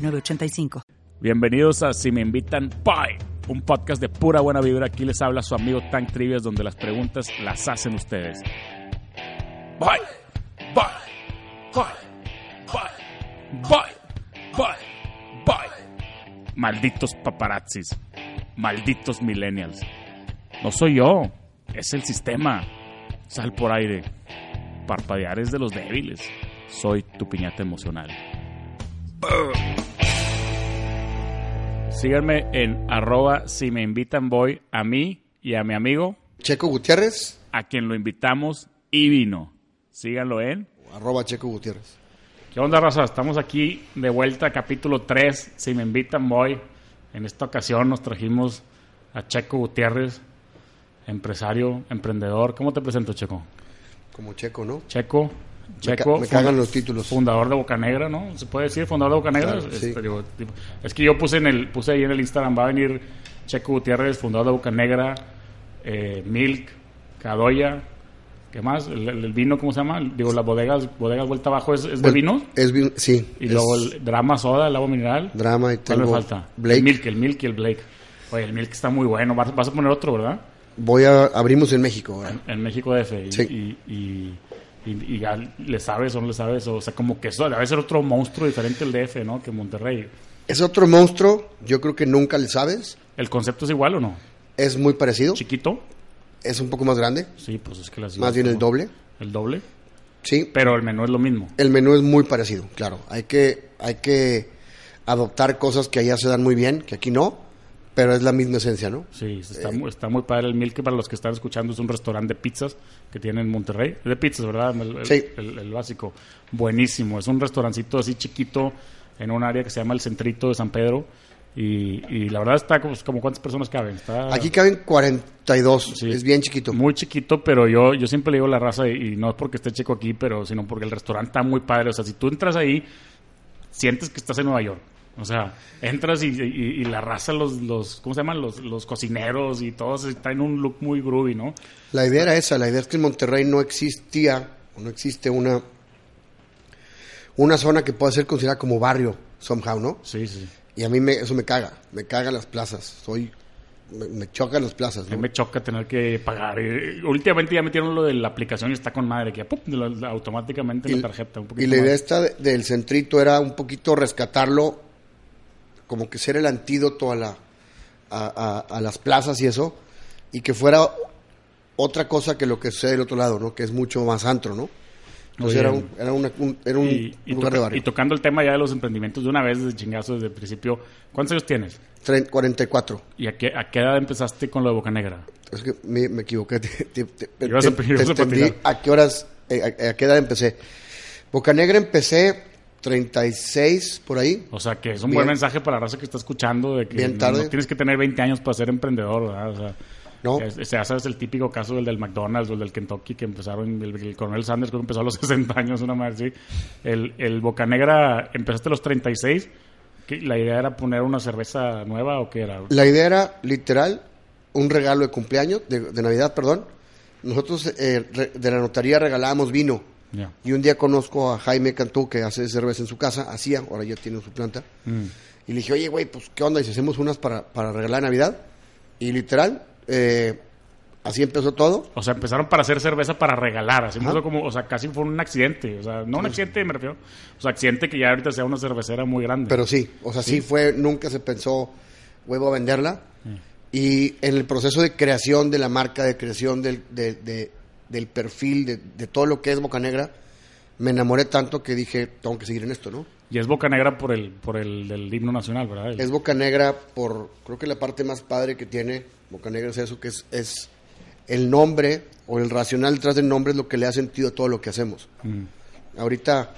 906985. Bienvenidos a Si me invitan, bye. Un podcast de pura buena vibra. Aquí les habla su amigo Tank Trivias, donde las preguntas las hacen ustedes. Bye, bye, bye, bye, bye, bye, bye. Malditos paparazzis. Malditos millennials. No soy yo, es el sistema. Sal por aire. Parpadear es de los débiles. Soy tu piñata emocional. Síganme en arroba si me invitan voy a mí y a mi amigo Checo Gutiérrez, a quien lo invitamos y vino. Síganlo en. arroba Checo Gutiérrez. ¿Qué onda, raza? Estamos aquí de vuelta, capítulo 3. Si me invitan voy. En esta ocasión nos trajimos a Checo Gutiérrez, empresario, emprendedor. ¿Cómo te presento, Checo? Como Checo, ¿no? Checo, Checo, me cagan los títulos. Fundador de Bocanegra, ¿no? ¿Se puede decir fundador de Bocanegra? Claro, sí. Este, digo, tipo, es que yo puse en el puse ahí en el Instagram va a venir Checo Gutiérrez, fundador de Bocanegra, eh, Milk, Cadoya, ¿qué más? El, vino, ¿cómo se llama? Digo, las bodegas, bodegas vuelta abajo es, es de vino Es sí. y es luego el drama soda, el agua mineral. drama y ¿Cuál me tengo falta? Blake. El Milk, el Milk y el Blake. Oye, el Milk está muy bueno. Vas, vas a poner otro, ¿verdad? Voy a abrimos en México. ahora. en México DF y, Sí. y, y, y- y ya le sabes o no le sabes o sea como que eso debe ser otro monstruo diferente el DF no que Monterrey Es otro monstruo. Yo creo que nunca le sabes. el concepto es igual o no Es muy parecido. chiquito Es un poco más grande. sí pues es que las Más bien el doble. el doble Sí. pero el menú es lo mismo El menú es muy parecido, claro. Hay que, hay que adoptar cosas que allá se dan muy bien, que aquí no. Pero es la misma esencia, ¿no? sí está, Eh. muy, está muy padre el Milk para los que están escuchando es un restaurante de pizzas que tiene en Monterrey de pizzas verdad el, el- Sí. el- el básico buenísimo es un restaurancito así chiquito en un área que se llama el Centrito de San Pedro y, y la verdad está como, como cuántas personas caben está Aquí caben 42. Sí. Es bien chiquito. Muy chiquito, pero yo, yo siempre le digo la raza, y, y no es porque esté chico aquí, pero sino porque el restaurante está muy padre. O sea, si tú entras ahí, sientes que estás en Nueva York. O sea, entras y, y- y la raza, los, los, ¿cómo se llaman? Los, los cocineros y todos están en un look muy groovy, ¿no? La idea era esa, la idea es que en Monterrey no existía, no existe una, una zona que pueda ser considerada como barrio, somehow, ¿no? Sí, sí. Y a mí me, eso me caga, me cagan las plazas, soy, me, me chocan las plazas, A mí ¿no? me choca tener que pagar. Eh, últimamente ya metieron lo de la aplicación y está con madre, que ya, ¡pum! automáticamente en Y, la tarjeta. Un y la idea más. esta de- del centrito era un poquito rescatarlo, como que ser el antídoto a, la, a, a- a las plazas y eso, y que fuera otra cosa que lo que sucede del otro lado, ¿no? Que es mucho más antro, ¿no? Entonces era un, era, una- un- era un y, y lugar toca- de barrio. y tocando el tema ya de los emprendimientos de una vez, desde chingazo, desde el principio. ¿Cuántos años tienes? Tre- 44. ¿Y a qué, a qué edad empezaste con lo de Boca Negra? Es que me, me equivoqué. Te, te- te- a- te- a a qué horas, eh, a, a qué edad empecé. Bocanegra empecé 36 por ahí. O sea, que es un Bien. buen mensaje para la raza que está escuchando de que Bien no- tarde. no tienes que tener 20 años para ser emprendedor, ¿verdad? O sea, No. sea, sabes el típico caso del del McDonald's o el del Kentucky que empezaron, el, el coronel Sanders creo que empezó a los 60 años, una madre así. El, el Boca Negra, empezaste a los 36. ¿Qué- ¿La idea era poner una cerveza nueva o qué era? La idea era literal un regalo de cumpleaños, de, de Navidad, perdón. Nosotros eh, de la notaría regalábamos vino. Y un día conozco a Jaime Cantú, que hace cerveza en su casa, hacía, ahora ya tiene su planta. Mm. Y le dije, oye, güey, pues, ¿qué onda? Y si hacemos unas para, para regalar Navidad. Y literal, eh, así empezó todo. O sea, empezaron para hacer cerveza para regalar. Así Ajá. empezó como, o sea, casi fue un accidente. O sea, no un accidente, me refiero. O sea, accidente que ya ahorita sea una cervecera muy grande. Pero sí, o sea, sí, fue, nunca se pensó, voy a venderla. Y en el proceso de creación de la marca, de creación del, de- de- del perfil, de, de todo lo que es Boca Negra, me enamoré tanto que dije, tengo que seguir en esto, ¿no? Y es Boca Negra por el, por el del himno nacional, ¿verdad? El- Es Boca Negra por, creo que la parte más padre que tiene Boca Negra es eso, que es, es el nombre o el racional detrás del nombre es lo que le da sentido a todo lo que hacemos. Mm. Ahorita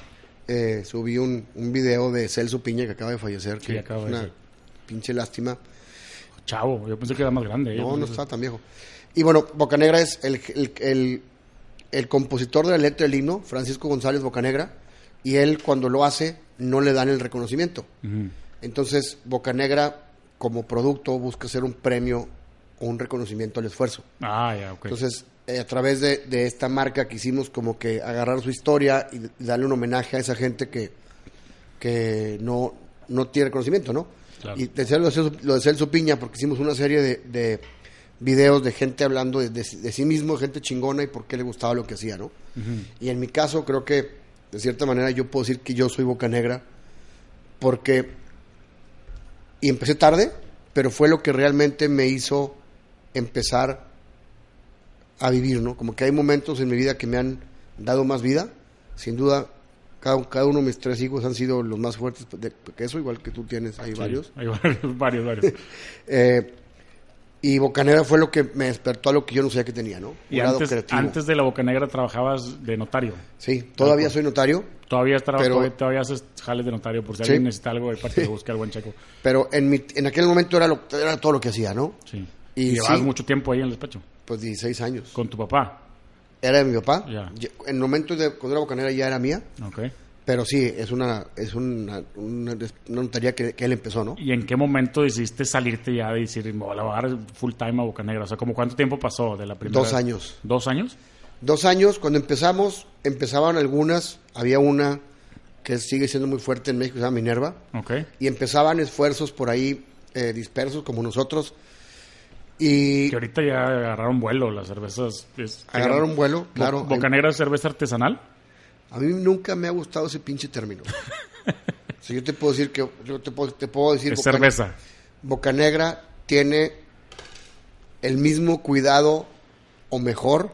eh, subí un, un video de Celso Piña que acaba de fallecer, Sí, que acaba es de una ser. pinche lástima. Chavo, yo pensé que era más grande. ¿eh? No, no estaba tan viejo. Y bueno, Bocanegra es el, el, el- el compositor de la letra del himno, Francisco González Bocanegra, y él cuando lo hace no le dan el reconocimiento. Entonces, Bocanegra como producto busca hacer un premio o un reconocimiento al esfuerzo. Ah, ya, ok. Entonces, eh, a través de, de esta marca quisimos como que agarrar su historia y, darle un homenaje a esa gente que, que no, no tiene reconocimiento, ¿no? Claro. Y de, lo de Celso Piña, porque hicimos una serie de, de videos de gente hablando de, de- de sí mismo, gente chingona y por qué le gustaba lo que hacía, ¿no? Y en mi caso creo que, de cierta manera, yo puedo decir que yo soy Boca Negra, porque, y empecé tarde, pero fue lo que realmente me hizo empezar a vivir, ¿no? Como que hay momentos en mi vida que me han dado más vida, sin duda, cada, cada uno de mis tres hijos han sido los más fuertes de- que eso, igual que tú tienes, hay Sí, varios. Hay varios, varios, varios. Eh, y Bocanera fue lo que me despertó a lo que yo no sabía que tenía, ¿no? y antes, creativo. antes de la Boca Negra trabajabas de notario. Sí, todavía soy notario, Todavía, Pero- todavía, todavía haces jales de notario por si Sí. alguien necesita algo de parte de buscar buen checo. pero en, mi, en aquel momento era, lo, era todo lo que hacía, ¿no? Sí. Y Y, llevabas sí. mucho tiempo ahí en el despacho. Pues 16 años. Con tu papá. Era de mi papá. Ya. Ye- En el momento de cuando era Bocanera ya era mía, Ok. Pero sí, es una es una, una, una notaría que, que él empezó, ¿no? ¿Y en qué momento decidiste salirte ya de decir, me voy a dar full time a Boca Negra? O sea, ¿como cuánto tiempo pasó de la primera? Dos años. ¿Dos años? Dos años, cuando empezamos, empezaban algunas, había una que sigue siendo muy fuerte en México, se llama Minerva, Ok. y empezaban esfuerzos por ahí eh, dispersos como nosotros, y Que ahorita ya agarraron vuelo las cervezas. es- agarraron vuelo, claro. ¿Boca Negra es cerveza artesanal? A mí nunca me ha gustado ese pinche término. si yo te puedo decir que, yo te puedo, te puedo decir... Es Boca- cerveza. Bocanegra tiene el mismo cuidado o mejor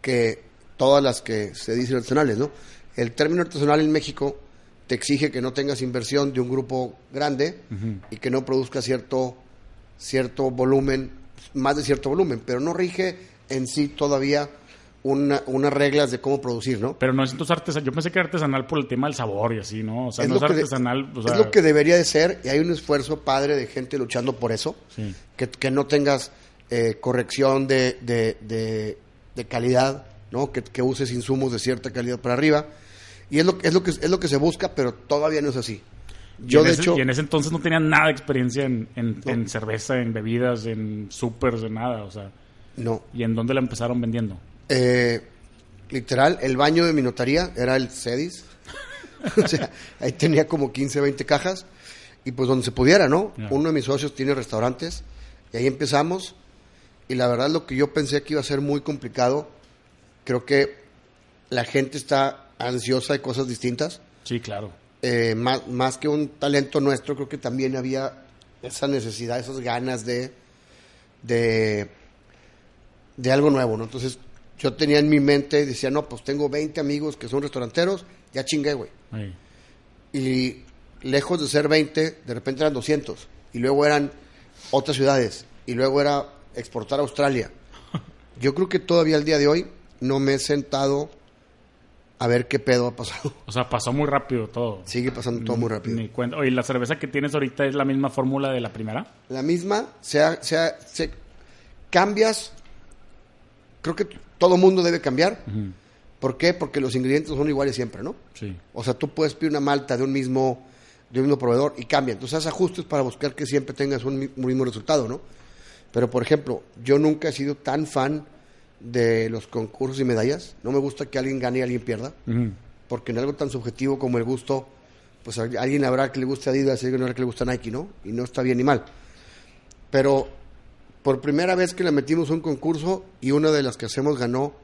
que todas las que se dicen artesanales, ¿no? El término artesanal en México te exige que no tengas inversión de un grupo grande y que no produzca cierto cierto volumen, más de cierto volumen, pero no rige en sí todavía una- unas reglas de cómo producir, ¿no? Pero no es entonces artesanal. Yo pensé que era artesanal por el tema del sabor y así, ¿no? O sea, es no es de- artesanal. o sea, es lo que debería de ser y hay un esfuerzo padre de gente luchando por eso. Sí. Que, que no tengas eh, corrección de, de, de- de calidad, ¿no? Que, que uses insumos de cierta calidad para arriba. Y es lo, es, lo que, es lo que se busca, pero todavía no es así. Yo, de ese, hecho, y en ese entonces no tenía nada de experiencia en, en, No. en cerveza, en bebidas, en supers, en nada. O sea, no. ¿y en dónde la empezaron vendiendo? Eh, literal, el baño de mi notaría era el CEDIS. o sea, ahí tenía como 15, 20 cajas. Y pues donde se pudiera, ¿no? Uno de mis socios tiene restaurantes. Y ahí empezamos. Y la verdad, lo que yo pensé que iba a ser muy complicado, creo que la gente está ansiosa de cosas distintas. Sí, claro. Eh, más, más que un talento nuestro, creo que también había esa necesidad, esas ganas de, de, de algo nuevo, ¿no? Entonces, yo tenía en mi mente, decía, no, pues tengo 20 amigos que son restauranteros, ya chingué, güey. Y lejos de ser 20, de repente eran 200. Y luego eran otras ciudades. Y luego era exportar a Australia. Yo creo que todavía al día de hoy no me he sentado a ver qué pedo ha pasado. O sea, pasó muy rápido todo. Sigue pasando todo muy rápido. Ni cuenta. Oye, ¿la cerveza que tienes ahorita es la misma fórmula de la primera? La misma, sea, sea, se, cambias. Creo que todo mundo debe cambiar. ¿Por qué? Porque los ingredientes son iguales siempre, ¿no? Sí. O sea, tú puedes pedir una malta de un mismo, de un mismo proveedor y cambia. Entonces, haces ajustes para buscar que siempre tengas un, mi- un mismo resultado, ¿no? Pero, por ejemplo, yo nunca he sido tan fan de los concursos y medallas. No me gusta que alguien gane y alguien pierda. Porque en algo tan subjetivo como el gusto, pues a alguien habrá que le guste Adidas y alguien habrá que le gusta Nike, ¿no? Y no está bien ni mal. Pero por primera vez que le metimos un concurso y una de las que hacemos ganó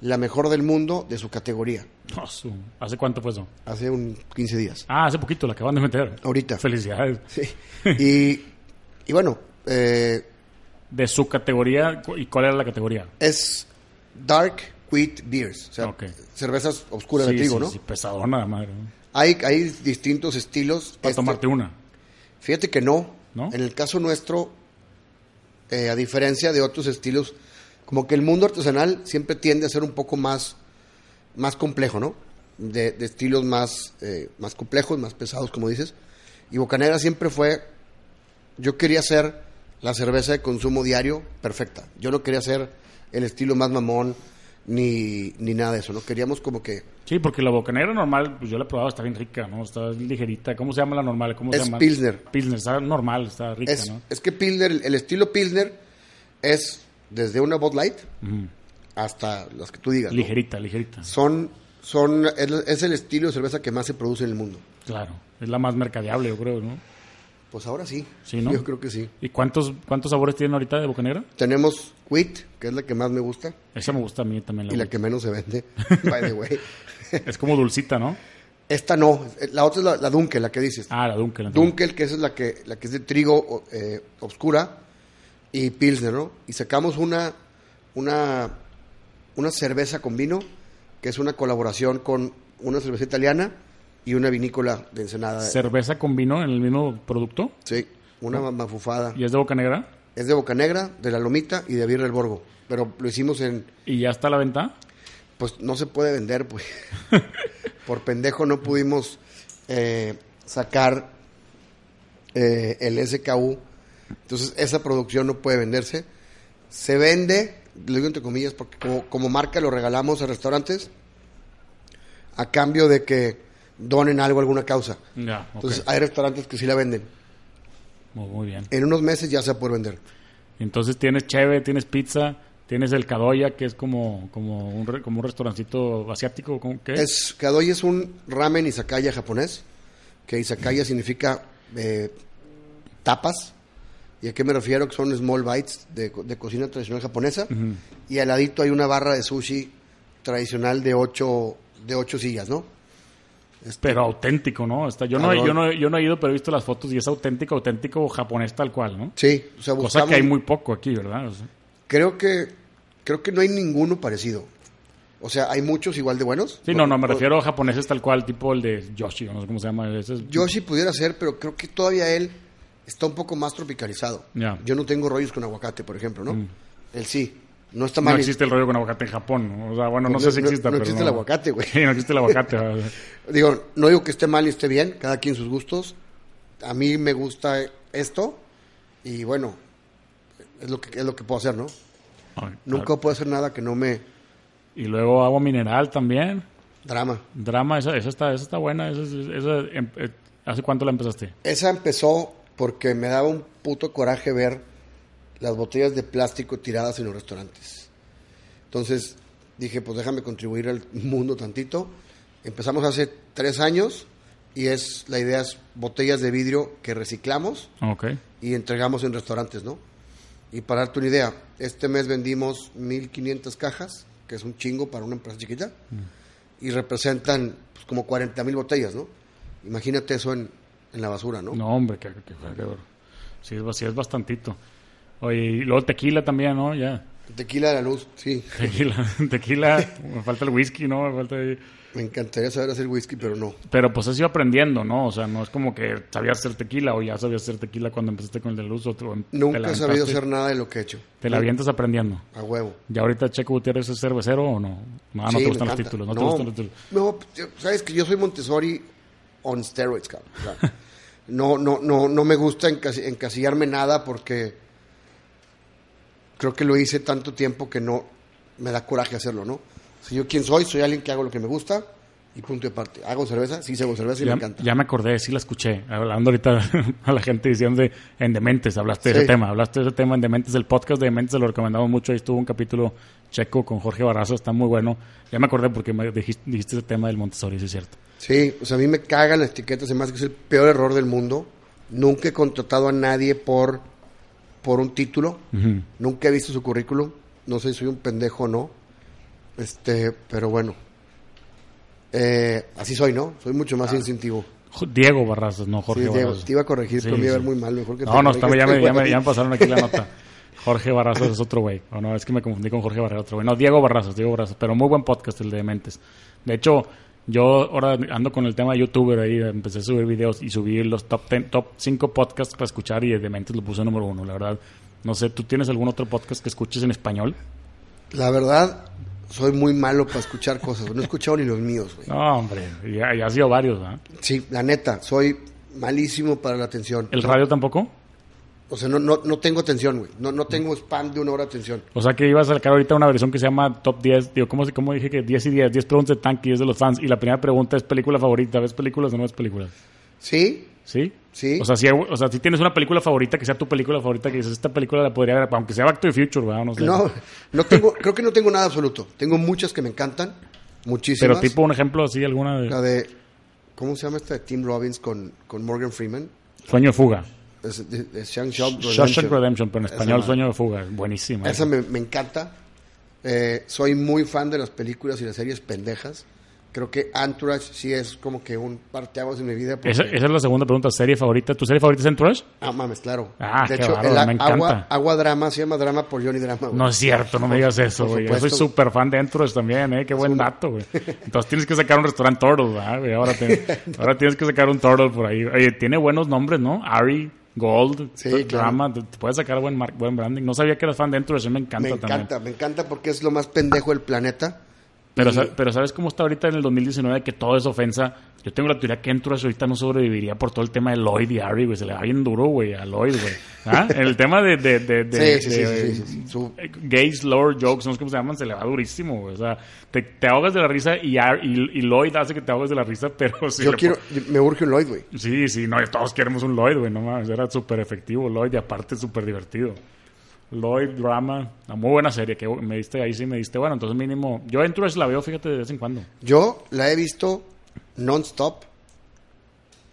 la mejor del mundo de su categoría, Oh, su- ¿Hace cuánto fue eso? hace un 15 días. Ah, hace poquito la acaban de meter. Ahorita. Felicidades. Sí. Y, y bueno, eh, De su categoría, ¿y cuál era la categoría? es Dark Wheat Beers, o sea, cervezas oscuras sí, de trigo, sí, ¿no? sí, pesadona, madre. Hay, hay distintos estilos. Para Este- tomarte una. Fíjate que no. ¿No? En el caso nuestro, eh, a diferencia de otros estilos, como que el mundo artesanal siempre tiende a ser un poco más, más complejo, ¿no? de, estilos más, eh, más complejos, más pesados, como dices. Y Bocanegra siempre fue, yo quería hacer la cerveza de consumo diario perfecta. Yo no quería hacer el estilo más mamón ni, ni nada de eso, ¿no? Queríamos como que... Sí, porque la bocanera normal, pues yo la he probado, está bien rica, ¿no? Está ligerita. ¿Cómo se llama la normal? ¿Cómo se Es llama? Pilsner. Pilsner, está normal, está rica, Es, ¿no? es que Pilsner, el, estilo Pilsner es desde una Bud Light hasta las que tú digas. ¿no? Ligerita, ligerita. Son, son, es, es el estilo de cerveza que más se produce en el mundo. Claro. Es la más mercadeable, yo creo, ¿no? Pues ahora sí. Sí, ¿no? Yo creo que sí. ¿Y cuántos, cuántos sabores tienen ahorita de bocanera? Tenemos Wheat, que es la que más me gusta Esa me gusta a mí también. La y la que menos se vende. By the way. Es como dulcita, ¿no? Esta no, la otra es la, la Dunkel, la que dices. Ah, la Dunkel. Dunkel, que esa es la que, la que es de trigo eh, obscura, y Pilsner, ¿no? Y sacamos una, una, una cerveza con vino, que es una colaboración con una cerveza italiana y una vinícola de Ensenada. Cerveza con vino en el mismo producto. Sí, una ma- mafufada. Y es de boca negra. Es de Boca Negra, de La Lomita y de Birra del Borgo. Pero lo hicimos en, Y ya está a la venta. pues no se puede vender, pues. Por pendejo no pudimos eh, sacar eh, el SKU. Entonces esa producción no puede venderse. Se vende, lo digo entre comillas, porque como, como marca lo regalamos a restaurantes a cambio de que donen algo a alguna causa. Ya, ok. Entonces hay restaurantes que sí la venden. Muy, muy bien. En unos meses ya se va a poder vender. Entonces tienes cheve, tienes pizza, tienes el Kadoya, que es como, como, un, re- como un restaurancito asiático. ¿cómo- ¿Qué? Es, Kadoya es un ramen izakaya japonés, que izakaya significa eh, tapas. ¿Y a qué me refiero? Que son small bites de, de cocina tradicional japonesa. Y al ladito hay una barra de sushi tradicional de ocho, de ocho sillas, ¿no? Pero auténtico, ¿no? Está, yo, no, yo, no, yo no he ido, pero he visto las fotos y es auténtico, auténtico japonés tal cual, ¿no? Sí, o sea, Cosa que hay muy poco aquí, ¿verdad? O sea, creo que creo que no hay ninguno parecido. O sea, hay muchos igual de buenos. sí, no, no, me refiero a japoneses tal cual, tipo el de Yoshi, no sé cómo se llama. Ese es- Yoshi pudiera ser, pero creo que todavía él está un poco más tropicalizado. Yo no tengo rollos con aguacate, por ejemplo, ¿no? Él sí. No está no mal. existe el rollo con aguacate en Japón. ¿no? O sea, bueno, no, No, sé si no- exista, no pero existe el aguacate, güey. Sí, no existe el aguacate. Digo, no digo que esté mal y esté bien, cada quien sus gustos. A mí me gusta esto y bueno, es lo que es lo que puedo hacer, ¿no? ay, Nunca puedo hacer nada que no me Y luego agua mineral también. drama. Drama, esa, esa, está, esa está buena. Esa, esa, em- eh, ¿Hace cuánto la empezaste? Esa empezó porque me daba un puto coraje ver las botellas de plástico tiradas en los restaurantes. Entonces dije, pues déjame contribuir al mundo tantito. Empezamos hace tres años y es la idea es botellas de vidrio que reciclamos y entregamos en restaurantes, ¿no? Y para darte una idea, este mes vendimos 1.500 cajas, que es un chingo para una empresa chiquita, y representan pues, como 40.000 botellas, ¿no? Imagínate eso en, en la basura, ¿no? No, hombre, que- que- que- sí, es, sí es bastantito. Oye, y luego tequila también, ¿no? Ya. Tequila de la luz, sí. Tequila, tequila, me falta el whisky, ¿no? Me falta ahí. Me encantaría saber hacer whisky, pero no. Pero pues has ido aprendiendo, ¿no? O sea, no es como que sabías hacer tequila o ya sabías hacer tequila cuando empezaste con el de luz o te- te Nunca he sabido hacer nada de lo que he hecho. Te la avientas aprendiendo. A huevo. ¿Ya ahorita Checo Gutiérrez es cervecero o no? No, no Sí, te gustan los títulos, no, te no, gustan los títulos. no, sabes que yo soy Montessori on steroids, cabrón. O sea, no, no, no, no me gusta encasi- encasillarme nada porque creo que lo hice tanto tiempo que no me da coraje hacerlo, ¿no? Si yo quién soy, soy alguien que hago lo que me gusta y punto de parte. ¿Hago cerveza? Sí, hago cerveza y ya, me encanta. ya me acordé, sí la escuché. Hablando ahorita a la gente diciendo de, en Dementes, hablaste de Sí. ese tema. Hablaste de ese tema en Dementes, el podcast de Dementes, se lo recomendamos mucho. Ahí estuvo un capítulo checo con Jorge Barrazo, está muy bueno. Ya me acordé porque me dijiste, dijiste ese tema del Montessori, sí es cierto. Sí, o sea, a mí me cagan las etiquetas, además que es el peor error del mundo. Nunca he contratado a nadie por, por un título. Ujú. Nunca he visto su currículum. No sé si soy un pendejo o no. Este, pero bueno. Eh, así soy, ¿no? Soy mucho más instintivo. Jo- Diego Barrazos, no Jorge Sí, Diego, Barrazos. te iba a corregir, Sí, pero me iba a ver muy mal. Mejor que te No, no, corrijas ya, me, ya, me, ya me pasaron aquí la nota. Jorge Barrazos es otro güey. O no, es que me confundí con Jorge Barrazos, otro güey. No, Diego Barrazos, Diego Barrazos. Pero muy buen podcast el de Dementes. De hecho, yo ahora ando con el tema de youtuber ahí. Empecé a subir videos y subí los top 10, top 5 podcasts para escuchar y de Dementes lo puse número uno, la verdad. No sé, ¿tú tienes algún otro podcast que escuches en español? La verdad, soy muy malo para escuchar cosas. No he escuchado ni los míos, güey. No, hombre, ya, ya ha sido varios, ¿verdad? Sí, la neta, soy malísimo para la atención. ¿El radio tampoco? O sea, no, no, no tengo atención, güey. No, no tengo spam de una hora de atención. O sea que ibas a sacar ahorita una versión que se llama Top 10. Digo, ¿cómo, se- cómo dije que 10 y 10? 10 preguntas de Tank y 10 de los fans. Y la primera pregunta es película favorita. ¿Ves películas o no ves películas? ¿Sí? ¿Sí? Sí. O sea, si, o sea, si tienes una película favorita que sea tu película favorita, que dices, esta película la podría ver, aunque sea Back to the Future, ¿verdad? No sé. No, no tengo, creo que no tengo nada absoluto. Tengo muchas que me encantan, muchísimas. Pero tipo un ejemplo así, alguna de La de, ¿cómo se llama esta de Tim Robbins con, con Morgan Freeman? Sueño de Fuga. Es, de, de Shawshank Shawshank Redemption, pero en español. Sueño de Fuga. Buenísima. Esa me, me encanta. Eh, soy muy fan de las películas y las series pendejas. Creo que Entourage sí es como que un parteaguas en mi vida. porque- Esa, esa es la segunda pregunta. ¿Serie favorita? ¿Tu serie favorita es Entourage? Ah, mames, claro. Ah, de qué hecho, el me encanta. agua, agua Drama se llama Drama por Johnny Drama. güey. No es cierto, no me digas eso, güey. Yo soy súper fan de Entourage también, ¿eh? Qué buen dato, güey. Entonces tienes que sacar un restaurante Turtle, ¿verdad, güey? Ahora, te- ahora tienes que sacar un Turtle por ahí. Oye, tiene buenos nombres, ¿no? Ari, Gold, Sí, Drama. Te te puedes sacar buen, buen branding. No sabía que eras fan de Entourage, me encanta me también. encanta, me encanta porque es lo más pendejo del planeta. Pero, Y- pero ¿sabes cómo está ahorita en el 2019 que todo es ofensa? Yo tengo la teoría que Entourage ahorita no sobreviviría por todo el tema de Lloyd y Ari, güey. Se le va bien duro, güey, a Lloyd, güey. ¿Ah? En el tema de... de, de, de- Sí, sí, sí, de- sí, sí, sí. Su- eh, Gay slur jokes, no sé cómo se llaman, se le va durísimo, güey. O sea, te, te ahogas de la risa y, y, y Lloyd hace que te ahogues de la risa, pero sí. yo quiero, me urge un Lloyd, güey. Sí, sí, no, todos queremos un Lloyd, güey, no mames. Era súper efectivo Lloyd y aparte súper divertido. Lloyd, drama, una muy buena serie que me diste ahí, sí me diste. Bueno, entonces mínimo. Yo Entourage la veo, fíjate, de vez en cuando. Yo la he visto non-stop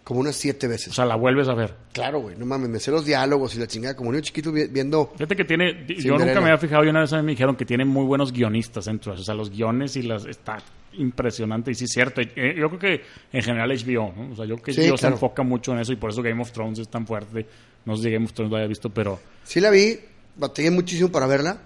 como unas siete O veces. sea, la vuelves a ver. Claro, güey, no mames, me sé los diálogos y la chingada. Como niño chiquito vi- viendo... Fíjate que tiene. Yo nunca me había fijado y una vez a mí me dijeron que tiene muy buenos guionistas Entourage. O sea, los guiones y las. Está impresionante y sí es cierto. Eh, Yo creo que en general HBO, ¿no? O sea, yo creo que Sí, HBO se enfoca mucho en eso y por eso Game of Thrones es tan fuerte. No sé si Game of Thrones lo haya visto, pero. Sí la vi, batallé muchísimo para verla.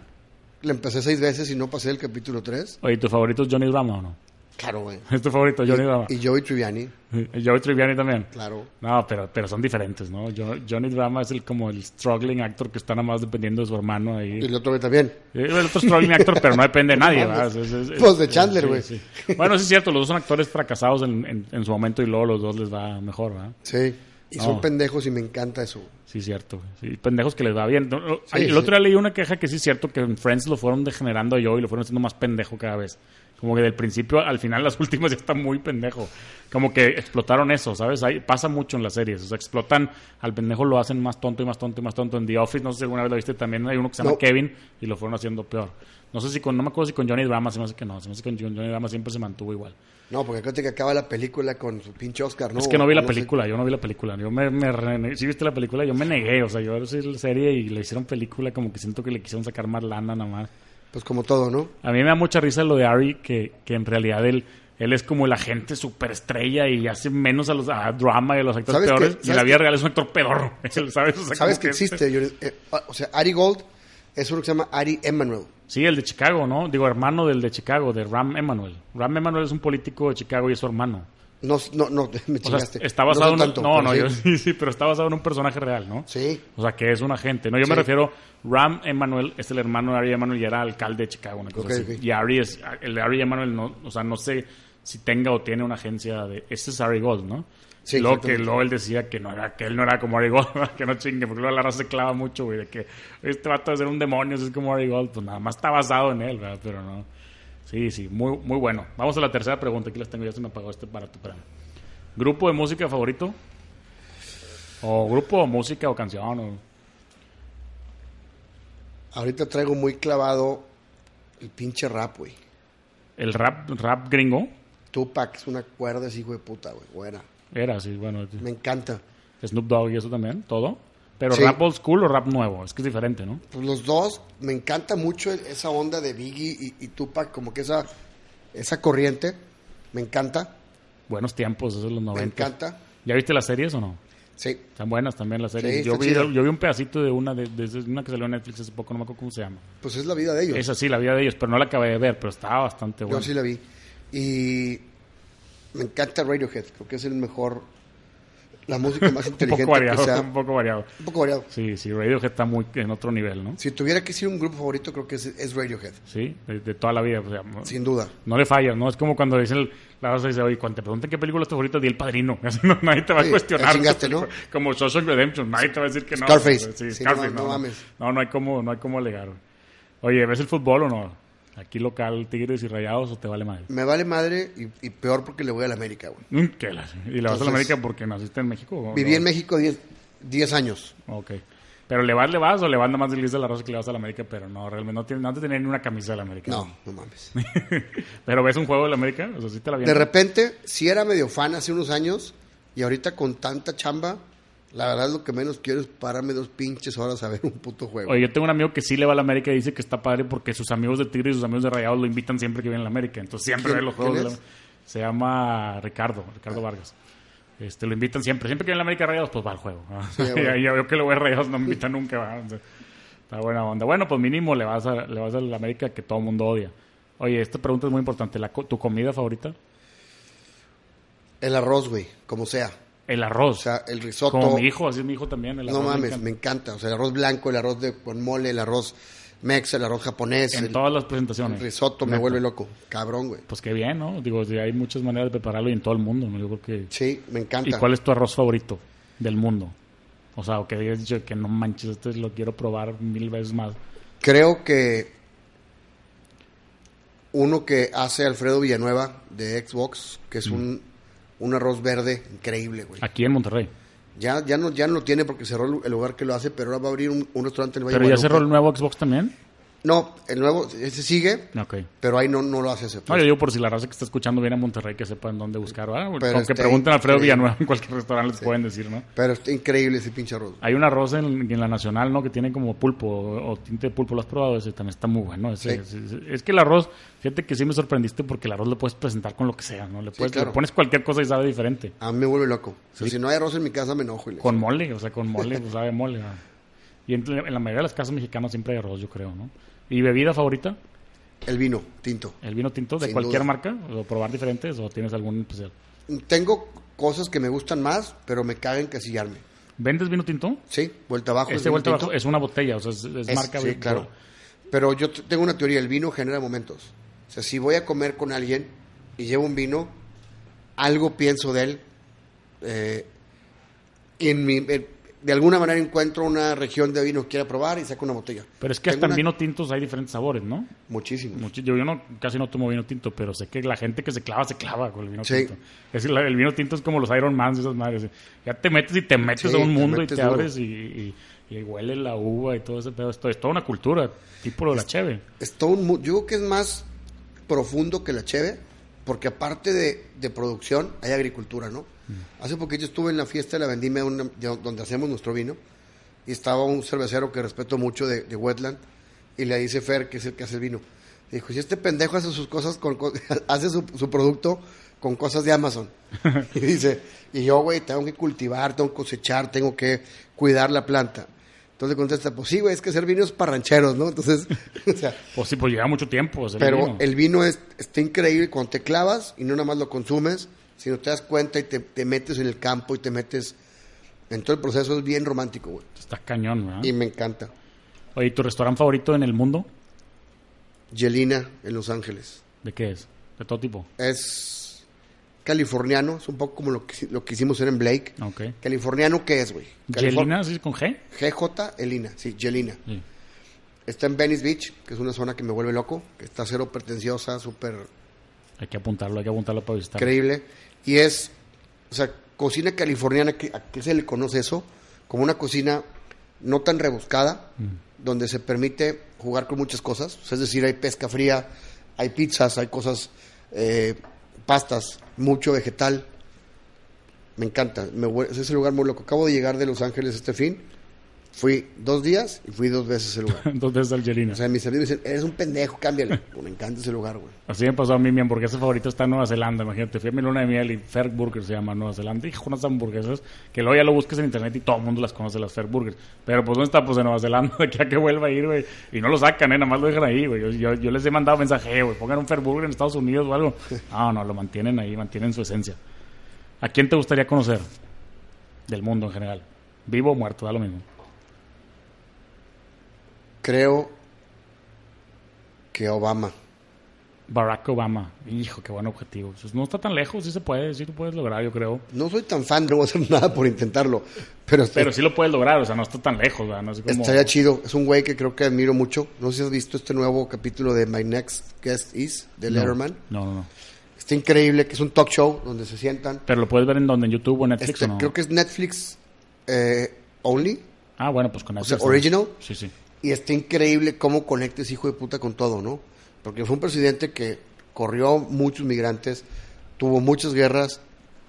La empecé seis veces y no pasé el capítulo tres. Oye, ¿tu favorito es Johnny Drama o no? Claro, güey. ¿Es tu favorito Johnny Drama? Y Joey Triviani, Joey Triviani también. claro. No, pero, pero son diferentes, ¿no? Jo- Johnny Drama es el como el struggling actor que está nada más dependiendo de su hermano ahí. Y el otro güey también. Eh, El otro struggling actor, pero no depende de nadie, ¿verdad? Es- es- es- Pues de Chandler, sí, güey. sí. Bueno, sí es cierto, los dos son actores fracasados en, en- en su momento y luego los dos les va mejor, ¿verdad? Sí. Y No. son pendejos y me encanta eso. Sí, es cierto. Sí, pendejos que les va bien. No, no, Sí, el sí. otro día leí una queja que sí es cierto que en Friends lo fueron degenerando yo y lo fueron haciendo más pendejo cada vez. Como que del principio al final, las últimas ya está muy pendejo. Como que explotaron eso, ¿sabes? Ahí pasa mucho en las series. O sea, explotan al pendejo, lo hacen más tonto y más tonto y más tonto. En The Office, no sé si alguna vez lo viste también, hay uno que se llama No. Kevin y lo fueron haciendo peor. No sé si con, no me acuerdo si con Johnny Drama, se me hace que no. Se me hace que con Johnny Drama siempre se mantuvo igual. No, porque acuérdate que acaba la película con su pinche Oscar, ¿no? Es que no vi la película, yo no vi la película. Yo me, me sí viste la película, yo me negué. O sea, yo sí la serie y le hicieron película, como que siento que le quisieron sacar más lana nada más. Pues como todo, ¿no? A mí me da mucha risa lo de Ari, que, que en realidad él, él es como el agente superestrella y hace menos a los a drama y a los actores ¿Sabes peores. qué? Y en la ¿Sabes vida real es un actor pedorro. ¿Sabes? O sea, ¿Sabes como que existe? Yo- eh, o sea, Ari Gold es uno que se llama Ari Emanuel. Sí, el de Chicago, ¿no? Digo, hermano del de Chicago, de Ram Emanuel. Ram Emanuel es un político de Chicago y es su hermano. No, no, no, me O sea, chingaste. está basado no, en... tanto, no, no, sí. yo sí, sí, pero está basado en un personaje real, ¿no? Sí, O sea, que es un agente. No, yo me refiero, Ram Emanuel es el hermano de Ari Emanuel y era alcalde de Chicago, una cosa así. Y Ari es, el de Ari Emanuel no, o sea, no sé si tenga o tiene una agencia de, este es Ari Gold, ¿no? Sí, luego que luego él decía que no era, que él no era como Ari Gold, que no chingue, porque luego la raza se clava mucho, güey, de que este vato de ser un demonio es como Ari Gold, pues nada más está basado en él, ¿verdad? Pero no. Sí, sí, muy, muy bueno. Vamos a la tercera pregunta, aquí las tengo, ya se me apagó este para tu ¿Grupo de música favorito? ¿O grupo o música o canción? O... ahorita traigo muy clavado el pinche rap, güey. El rap, rap gringo Tupac es una cuerda hijo de puta, güey. Buena. era así, bueno, Me encanta. Snoop Dogg y eso también, todo. Pero Sí. rap old school o rap nuevo, es que es diferente, ¿no? Pues los dos, me encanta mucho el- esa onda de Biggie y, y Tupac, como que esa, esa corriente. Me encanta, Buenos tiempos, esos de los me 90. encanta. ¿Ya viste las series o no? Sí, Están buenas también las series. Sí, yo, vi, yo vi un pedacito de una de, de una que salió en Netflix hace poco, no me acuerdo cómo se llama. pues es la vida de ellos. Esa sí, la vida de ellos, pero no la acabé de ver, pero estaba bastante buena. Yo sí la vi. Y me encanta Radiohead, creo que es el mejor la música más un inteligente poco variado, un poco variado. Un poco variado. Sí, sí, Radiohead está muy en otro nivel, ¿no? Si tuviera que decir un grupo favorito, creo que es, es Radiohead. Sí, de, de toda la vida. o sea, no- Sin duda. No le fallas, ¿no? Es como cuando dicen el- la raza dice, oye, cuando te preguntan qué película es tu favorita, di El Padrino. No, nadie te va Sí, a cuestionar. chingaste. ¿no? Como Shawshank Redemption, nadie te va a decir que no. Scarface. Sí, Scarface, no, no, no no. mames. No, no hay como, no hay como alegar. Oye, ¿ves el fútbol o no? Aquí local, Tigres y Rayados o te vale madre. Me vale madre y, y peor porque le voy a la América, güey. Mm, ¿Qué la- ¿Y le vas a la América porque naciste en México? Viví no? en México 10 10 años. Ok. Pero le vas, le vas o le vas nada más del de la Rosa que le vas a la América, pero no, realmente no, tiene, no te tener ni una camisa de la América. No, no mames. pero ves un juego de la América, o sea, sí te la De repente, sí era medio fan hace unos años y ahorita con tanta chamba, la verdad lo que menos quiero es pararme dos pinches horas a ver un puto juego. Oye, yo tengo un amigo que sí le va a la América y dice que está padre porque sus amigos de Tigre y sus amigos de Rayados lo invitan siempre que viene a la América. Entonces siempre ¿Quién- ve los juegos. de la-? Se llama Ricardo, Ricardo Vargas. Este, lo invitan siempre. Siempre que viene a la América Rayados, pues va al juego. Sí, y bueno. yo, yo que lo voy a Rayados no me invitan nunca. ¿va? Entonces, está buena onda. Bueno, pues mínimo le vas a, le vas a la América que todo el mundo odia. Oye, esta pregunta es muy importante. La ¿Tu comida favorita? El arroz, güey, como sea. El arroz. O sea, el risotto. Como mi hijo, así es mi hijo también. El no arroz me mames, encanta. me encanta. O sea, el arroz blanco, el arroz de, con mole, el arroz mex, el arroz japonés, En el, todas las el presentaciones. risotto me vuelve loco. Cabrón, güey. Pues qué bien, ¿no? Digo, hay muchas maneras de prepararlo y en todo el mundo, ¿no? Yo creo que... Sí, me encanta. ¿Y cuál es tu arroz favorito del mundo? O sea, o que hayas dicho que no manches, este lo quiero probar mil veces más. Creo que uno que hace Alfredo Villanueva de Xbox, que es Mm. un, un arroz verde increíble, güey. Aquí en Monterrey. Ya, ya, no, ya no lo tiene porque cerró el- lugar que lo hace, pero ahora va a abrir un, un restaurante en el Valle Pero ya cerró el nuevo Xbox también. No, el nuevo, ese sigue, Ok. pero ahí no, no lo hace ese. No, yo digo por si la raza que está escuchando viene a Monterrey que sepan dónde buscar. Ah, Pero aunque pregunten a Alfredo. Villanueva en cualquier restaurante les pueden decir, ¿no? Pero está increíble ese pinche arroz. Hay un arroz en, en la Nacional, ¿no? Que tiene como pulpo o, o tinte de pulpo. ¿Lo has probado? Ese también está muy bueno. Ese- Sí. ese- ese- es que el arroz, fíjate que sí me sorprendiste porque el arroz lo puedes presentar con lo que sea, ¿no? Le, puedes, claro. le pones cualquier cosa y sabe diferente. A mí me vuelve loco. O sea, Sí. si no hay arroz en mi casa me enojo. Y Con mole, o sea, con mole, pues sabe mole. ¿no? Y en, en la mayoría de las casas mexicanas siempre hay arroz, yo creo, ¿no? ¿Y bebida favorita? El vino, tinto. ¿El vino tinto de Sin cualquier duda. marca? ¿O probar diferentes? ¿O tienes algún especial? Tengo cosas que me gustan más, pero me caga encasillarme. ¿Vendes vino tinto? Sí, vuelta abajo. es Este vuelta tinto. abajo es una botella, o sea, es, es Es- marca. sí, claro. Pero yo tengo una teoría, el vino genera momentos. O sea, si voy a comer con alguien y llevo un vino, algo pienso de él. eh, en mi, eh, de alguna manera encuentro una región de vino que quiera probar y saco una botella. Pero es que Tengo hasta en una- vino tintos hay diferentes sabores, ¿no? Muchísimos. Muchi- yo, yo no, casi no tomo vino tinto, pero sé que la gente que se clava, se clava con el vino Sí. tinto. Es la- el vino tinto es como los Iron Mans y esas madres. Ya te metes y te metes Sí, a un mundo y te duro. abres y, y, y huele la uva y todo ese pedo. Esto es toda una cultura, tipo lo de la cheve. Es todo un yo creo que es más profundo que la cheve, porque aparte de, de producción, hay agricultura, ¿no? Hace poquito estuve en la fiesta de la vendimia una- donde hacemos nuestro vino, y estaba un cervecero que respeto mucho de, de Wetland, y le dice Fer, que es el que hace el vino. Dijo, si este pendejo hace sus cosas, con, co- hace su, su producto con cosas de Amazon. y dice, y yo, güey, tengo que cultivar, tengo que cosechar, tengo que cuidar la planta. Entonces contesta, pues sí, güey, es que hacer vino es para rancheros, ¿no? Entonces, o sea, Pues sí, pues lleva mucho tiempo. hacer pero vino. el vino es, está increíble cuando te clavas y no nada más lo consumes, sino te das cuenta y te, te metes en el campo y te metes en todo el proceso. Es bien romántico, güey. Está cañón, ¿verdad? Y me encanta. Oye, ¿y ¿tu restaurante favorito en el mundo? Yelina en Los Ángeles. ¿De qué es? De todo tipo. Es californiano, es un poco como lo que, lo que hicimos en Blake. Ok. ¿Californiano qué es, güey? ¿Yelina, sí, con G? GJ Elina, sí, Yelina. Sí. Está en Venice Beach, que es una zona que me vuelve loco, que está cero pretenciosa, súper Hay que apuntarlo, hay que apuntarlo para visitar. increíble. Y es, o sea, cocina californiana, que- ¿a qué se le conoce eso? Como una cocina no tan rebuscada, donde se permite jugar con muchas cosas. O sea, es decir, hay pesca fría, hay pizzas, hay cosas, eh, pastas, mucho vegetal. Me encanta. Me, es ese lugar muy loco. Acabo de llegar de Los Ángeles este fin. Fui dos días y fui dos veces ese lugar. Dos veces al Yelina. O sea, mis amigos dicen, eres un pendejo, cámbiale. me encanta ese lugar, güey. Así me pasó a mí, mi hamburguesa favorita está en Nueva Zelanda, imagínate. Fui a mi luna de miel y Fair Burger se llama Nueva Zelanda. Hijo, unas hamburguesas que luego ya lo busques en internet y todo el mundo las conoce, las Fair Burgers. Pero pues, ¿dónde está? Pues en Nueva Zelanda, de aquí a que vuelva a ir, güey. Y no lo sacan, ¿eh? Nada más lo dejan ahí, güey. Yo, yo, yo les he mandado mensaje, "Eh, güey, pongan un Fair Burger en Estados Unidos o algo. No, no, lo mantienen ahí, mantienen su esencia. ¿A quién te gustaría conocer? del mundo en general? Vivo o muerto, da lo mismo. Creo que Obama. Barack Obama. Hijo, qué buen objetivo. No está tan lejos, sí se puede, sí lo puedes lograr, yo creo. No soy tan fan, no voy a hacer nada por intentarlo. Pero, Pero sí lo puedes lograr, o sea, no está tan lejos. No sé cómo... estaría chido. Es un güey que creo que admiro mucho. No sé si has visto este nuevo capítulo de My Next Guest Is, de Letterman. No, no, no. Está increíble, que es un talk show donde se sientan. Pero lo puedes ver en donde, en YouTube o Netflix Este, o no. Creo que es Netflix eh, only. Ah, bueno, pues con O Netflix. sea, original. Sí, sí. Y está increíble cómo conecta ese hijo de puta con todo, ¿no? Porque fue un presidente que corrió muchos migrantes, tuvo muchas guerras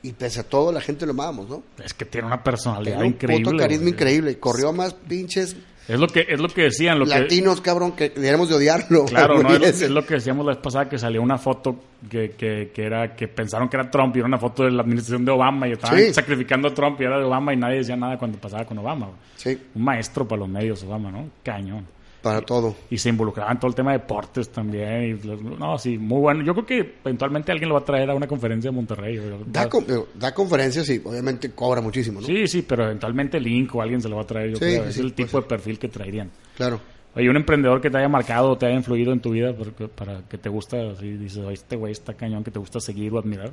y pese a todo la gente lo amábamos, ¿no? Es que tiene una personalidad Tiene un increíble. puto carisma güey. increíble. Corrió más pinches Es lo que, es lo que decían, lo que... latinos, cabrón, que deberíamos de odiarlo. Claro, ¿no? Es lo, ese. es lo que decíamos la vez pasada que salió una foto que, que, que era que pensaron que era Trump y era una foto de la administración de Obama y estaban Sí. sacrificando a Trump y era de Obama y nadie decía nada cuando pasaba con Obama. Sí, Un maestro para los medios Obama, ¿no? Cañón. Para todo. Y se involucraba en todo el tema de deportes también. Y no, sí, muy bueno. Yo creo que eventualmente alguien lo va a traer a una conferencia de Monterrey. Da, con- da conferencias y obviamente cobra muchísimo, ¿no? Sí, sí, pero eventualmente Link o alguien se lo va a traer. Yo Sí, creo. sí, Es el tipo de perfil que traerían. Claro. Oye, un emprendedor que te haya marcado o te haya influido en tu vida porque- para que te gusta, así dices, "Oye, este güey está cañón, que te gusta seguir o admirar.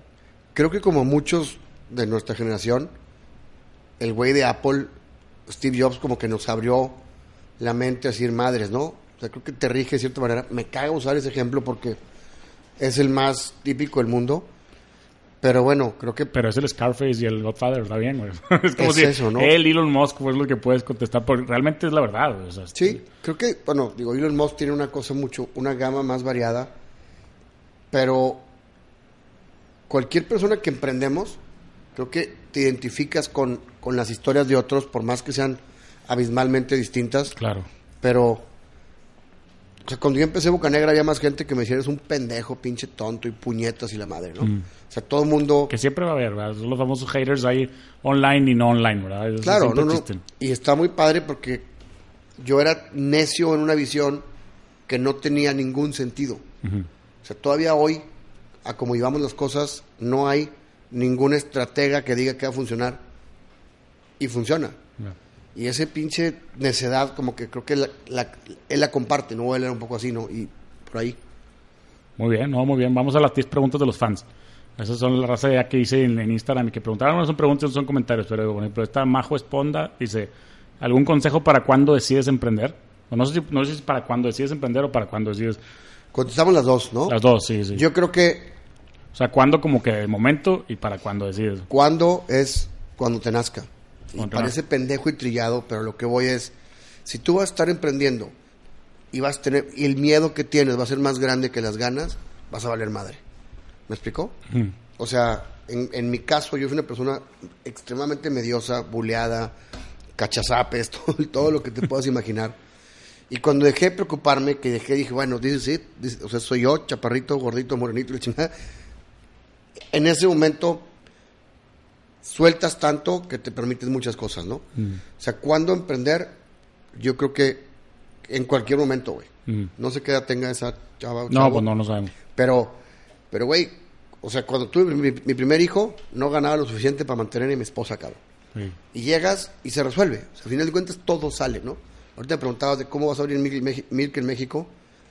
Creo que como muchos de nuestra generación, el güey de Apple, Steve Jobs, como que nos abrió la mente a decir madres, ¿no? O sea, creo que te rige de cierta manera. Me caga usar ese ejemplo porque es el más típico del mundo. Pero bueno, creo que Pero es el Scarface y el Godfather, está bien, güey. Es como Es si eso, ¿no? él, Elon Musk, pues lo que puedes contestar, porque realmente es la verdad, güey. O sea, Sí, creo que, bueno, digo, Elon Musk tiene una cosa mucho, una gama más variada, pero cualquier persona que emprendemos, creo que te identificas con, con las historias de otros, por más que sean abismalmente distintas, Claro. pero, o sea, cuando yo empecé Boca Negra había más gente que me decía, eres un pendejo, pinche tonto y puñetas y la madre, ¿no? O sea, todo el mundo... Que siempre va a haber, ¿verdad? Los famosos haters ahí online y no online, ¿verdad? Claro, no, no. existen. Y está muy padre porque yo era necio en una visión que no tenía ningún sentido. O sea, todavía hoy, a como llevamos las cosas, no hay ninguna estratega que diga que va a funcionar. Y funciona. Y ese pinche necedad, como que creo que la- la- él la comparte, ¿no? Él era un poco así, ¿no? Y por ahí. Muy bien, no, muy bien. Vamos a las 10 preguntas de los fans. Esas son la raza ya que hice en, en Instagram y que preguntaron, no son preguntas, no son comentarios, pero por ejemplo, esta Majo Esponda dice, ¿algún consejo para cuando decides emprender? O no sé si, no sé si es para cuando decides emprender o para cuando decides... Contestamos las dos, ¿no? Las dos, sí, sí. Yo creo que O sea, cuando como que de momento y para cuando decides. cuando es cuando te nazca. Y parece pendejo y trillado, pero lo que voy es, si tú vas a estar emprendiendo y vas a tener, y el miedo que tienes va a ser más grande que las ganas, vas a valer madre. ¿Me explicó? Ujú. O sea, en, en mi caso, yo fui una persona extremadamente mediosa, buleada, cachazapes, todo, todo lo que te puedas imaginar. Y cuando dejé de preocuparme, que dejé, dije, bueno, it, this- o sea, soy yo, chaparrito, gordito, morenito, la chingada. En ese momento, sueltas tanto que te permites muchas cosas, ¿no? O sea, cuando emprender, yo creo que en cualquier momento, güey. Mm. No sé qué edad tenga esa chava. No, chavo. pues no, no sabemos. Pero, pero, güey, o sea, cuando tuve mi, mi primer hijo, no ganaba lo suficiente para mantener a mi esposa, cabrón. Sí. Y llegas y se resuelve. O sea, al final de cuentas, todo sale, ¿no? Ahorita me preguntabas de cómo vas a abrir Milk en México.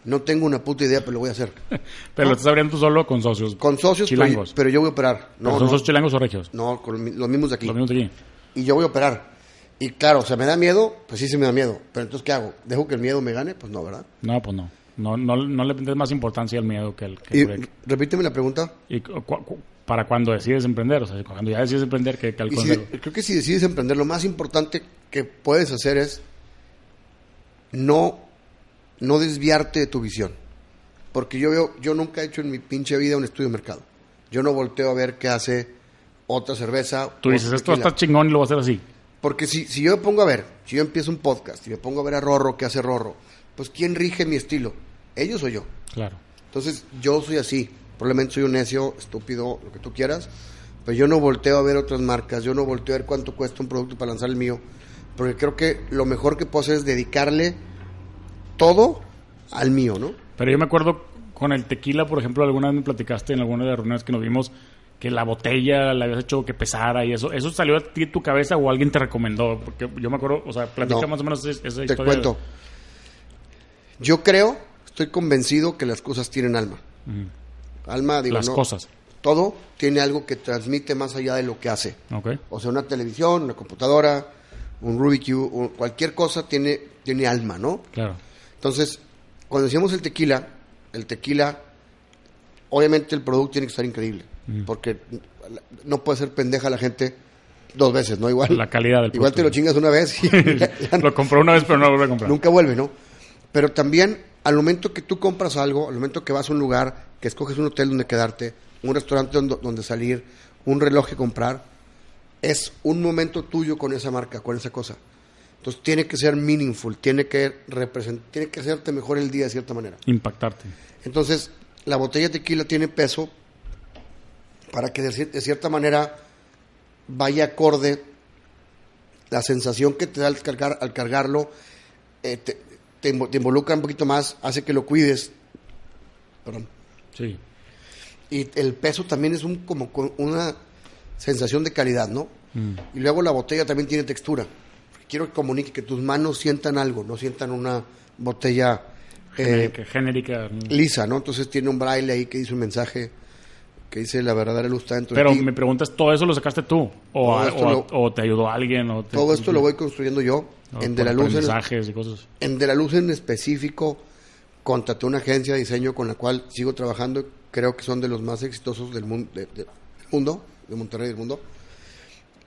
No tengo una puta idea, pero lo voy a hacer. Pero lo estás abriendo tú solo con socios. Con socios, chilangos. pero yo voy a operar. ¿Pero No, ¿Son no, socios chilangos o regios? no, con los mismos de aquí. Los mismos de aquí. Y yo voy a operar. Y claro, o sea, me da miedo, pues sí, sí me da miedo. Pero entonces, ¿qué hago? ¿Dejo que el miedo me gane? Pues no, ¿verdad? No, pues no. No, no, no le des más importancia al miedo que al que Y repíteme la pregunta. ¿Y cu- cu- para cuando decides emprender? O sea, cuando ya decides emprender, ¿qué, qué si- creo que si decides emprender, lo más importante que puedes hacer es no, no desviarte de tu visión. Porque yo veo, yo nunca he hecho en mi pinche vida un estudio de mercado. Yo no volteo a ver qué hace otra cerveza. Tú dices, esto está chingón y lo voy a hacer así. Porque si, si yo me pongo a ver, si yo empiezo un podcast y me pongo a ver a Rorro, qué hace Rorro, pues ¿quién rige mi estilo? ¿Ellos o yo? Claro. Entonces, yo soy así. Probablemente soy un necio, estúpido, lo que tú quieras. Pero yo no volteo a ver otras marcas. Yo no volteo a ver cuánto cuesta un producto para lanzar el mío. Porque creo que lo mejor que puedo hacer es dedicarle todo al mío, ¿no? Pero yo me acuerdo con el tequila, por ejemplo, alguna vez me platicaste en alguna de las reuniones que nos vimos que la botella la habías hecho que pesara y eso. ¿Eso salió a ti de tu cabeza o alguien te recomendó? Porque yo me acuerdo, o sea, platica No. más o menos esa esa Te historia. cuento. Yo creo, estoy convencido que las cosas tienen alma. Alma, digo, Las no, cosas. Todo tiene algo que transmite más allá de lo que hace. Ok. O sea, una televisión, una computadora, un Rubik Cube, cualquier cosa tiene, tiene alma, ¿no? Claro. Entonces, cuando decíamos el tequila, el tequila, obviamente el producto tiene que estar increíble, porque no puede ser pendeja la gente dos veces, ¿no? Igual, La calidad del igual te lo chingas una vez y ya- ya Lo compró una vez, pero no lo vuelve a comprar. nunca vuelve, ¿no? Pero también al momento que tú compras algo, al momento que vas a un lugar, que escoges un hotel donde quedarte, un restaurante donde, donde salir, un reloj que comprar, es un momento tuyo con esa marca, con esa cosa. Entonces tiene que ser meaningful, tiene que represent- tiene que hacerte mejor el día de cierta manera. Impactarte. Entonces, la botella de tequila tiene peso para que de, cier- de cierta manera vaya acorde la sensación que te da al, cargar, al cargarlo, eh, te, te invo- te involucra un poquito más, hace que lo cuides. Perdón. Sí. Y el peso también es un, como con una sensación de calidad, ¿no? Y luego la botella también tiene textura. Quiero que comunique que tus manos sientan algo, no sientan una botella eh, Genérica. genérica. lisa, ¿no? Entonces tiene un braille ahí que dice un mensaje que dice la verdadera luz está dentro Pero me preguntas, ¿todo eso lo sacaste tú? ¿O, Todo a- esto o a- lo- o te ayudó alguien? O te- Todo esto lo voy construyendo yo. en De la Luz en, y cosas. en De la Luz en específico, contraté una agencia de diseño con la cual sigo trabajando. Creo que son de los más exitosos del mundo, de- de- del mundo, de Monterrey del mundo.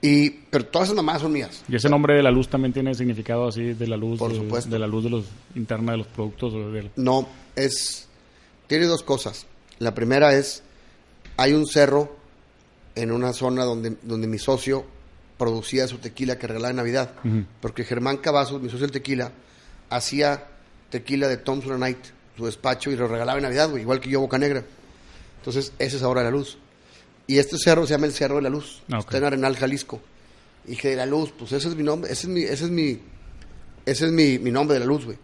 Y, pero todas esas mamadas son mías. ¿Y ese nombre de la luz también tiene significado así de la luz? Por de, supuesto. De la luz de los interna de los productos. o del- No, es. Tiene dos cosas. La primera es. Hay un cerro en una zona donde, donde mi socio producía su tequila que regalaba en Navidad. Porque Germán Cavazos, mi socio del tequila, hacía tequila de Thompson Night, su despacho, y lo regalaba en Navidad, güey, igual que yo, Boca Negra. Entonces, ese es ahora la luz. Y este cerro se llama el Cerro de la Luz. Ah, ok. Está en Arenal, Jalisco. Y dije, de la luz, pues ese es mi nombre, ese es mi, ese es mi, ese es mi, mi nombre de la luz, güey.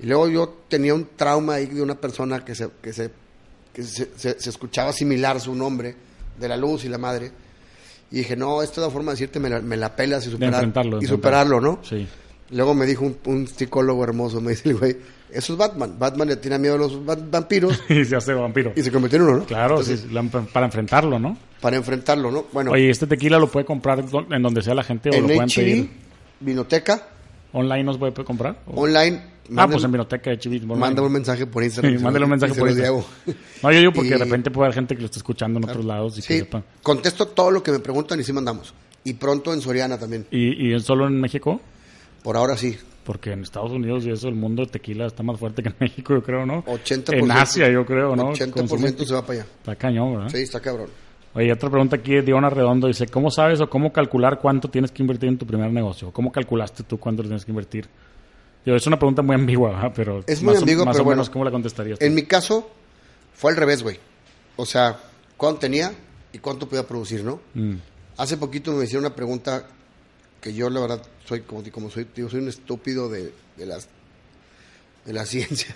Y luego yo tenía un trauma ahí de una persona que se, que se, que se, se- se escuchaba similar su nombre, de la luz y la madre. Y dije, no, esta es la forma de decirte, me la, me la pelas y, superar- enfrentarlo, de y superarlo, ¿no? Sí. Luego me dijo un, un psicólogo hermoso, me dice el güey, eso es Batman. Batman le tiene miedo a los va- vampiros y se hace vampiro. y se convirtió en uno, ¿no? Claro, Entonces, sí, para enfrentarlo, ¿no? Para enfrentarlo, ¿no? Bueno, Oye, ¿este tequila lo puede comprar en donde sea la gente o en lo pueden pedir? Vinoteca, ¿Online nos puede comprar? O- online, ah, manda, pues en Vinoteca de online. manda un mensaje por Instagram. Sí, mándale un mensaje por Instagram. No, yo digo porque de repente puede haber gente que lo está escuchando en otros lados y que Sí, sepa. contesto todo lo que me preguntan y sí mandamos. Y pronto en Soriana también. ¿Y, y solo en México? Por ahora sí. Porque en Estados Unidos y eso, el mundo de tequila está más fuerte que en México, yo creo, ¿no? 80%. En Asia, yo creo, ¿no? 80% Consumen- se va para allá. Está cañón, ¿verdad? Sí, está cabrón. Oye, otra pregunta aquí de Diona Redondo. Dice, ¿cómo sabes o cómo calcular cuánto tienes que invertir en tu primer negocio? ¿Cómo calculaste tú cuánto tienes que invertir? Digo, es una pregunta muy ambigua, ¿verdad? pero Es muy más o- ambigua, más pero o menos, bueno. ¿cómo la contestarías? tú? En mi caso, fue al revés, güey. O sea, cuánto tenía y cuánto podía producir, ¿no? Mm, Hace poquito me hicieron una pregunta que yo, la verdad, soy como, como soy, digo, soy un estúpido de, de, las, de la ciencia.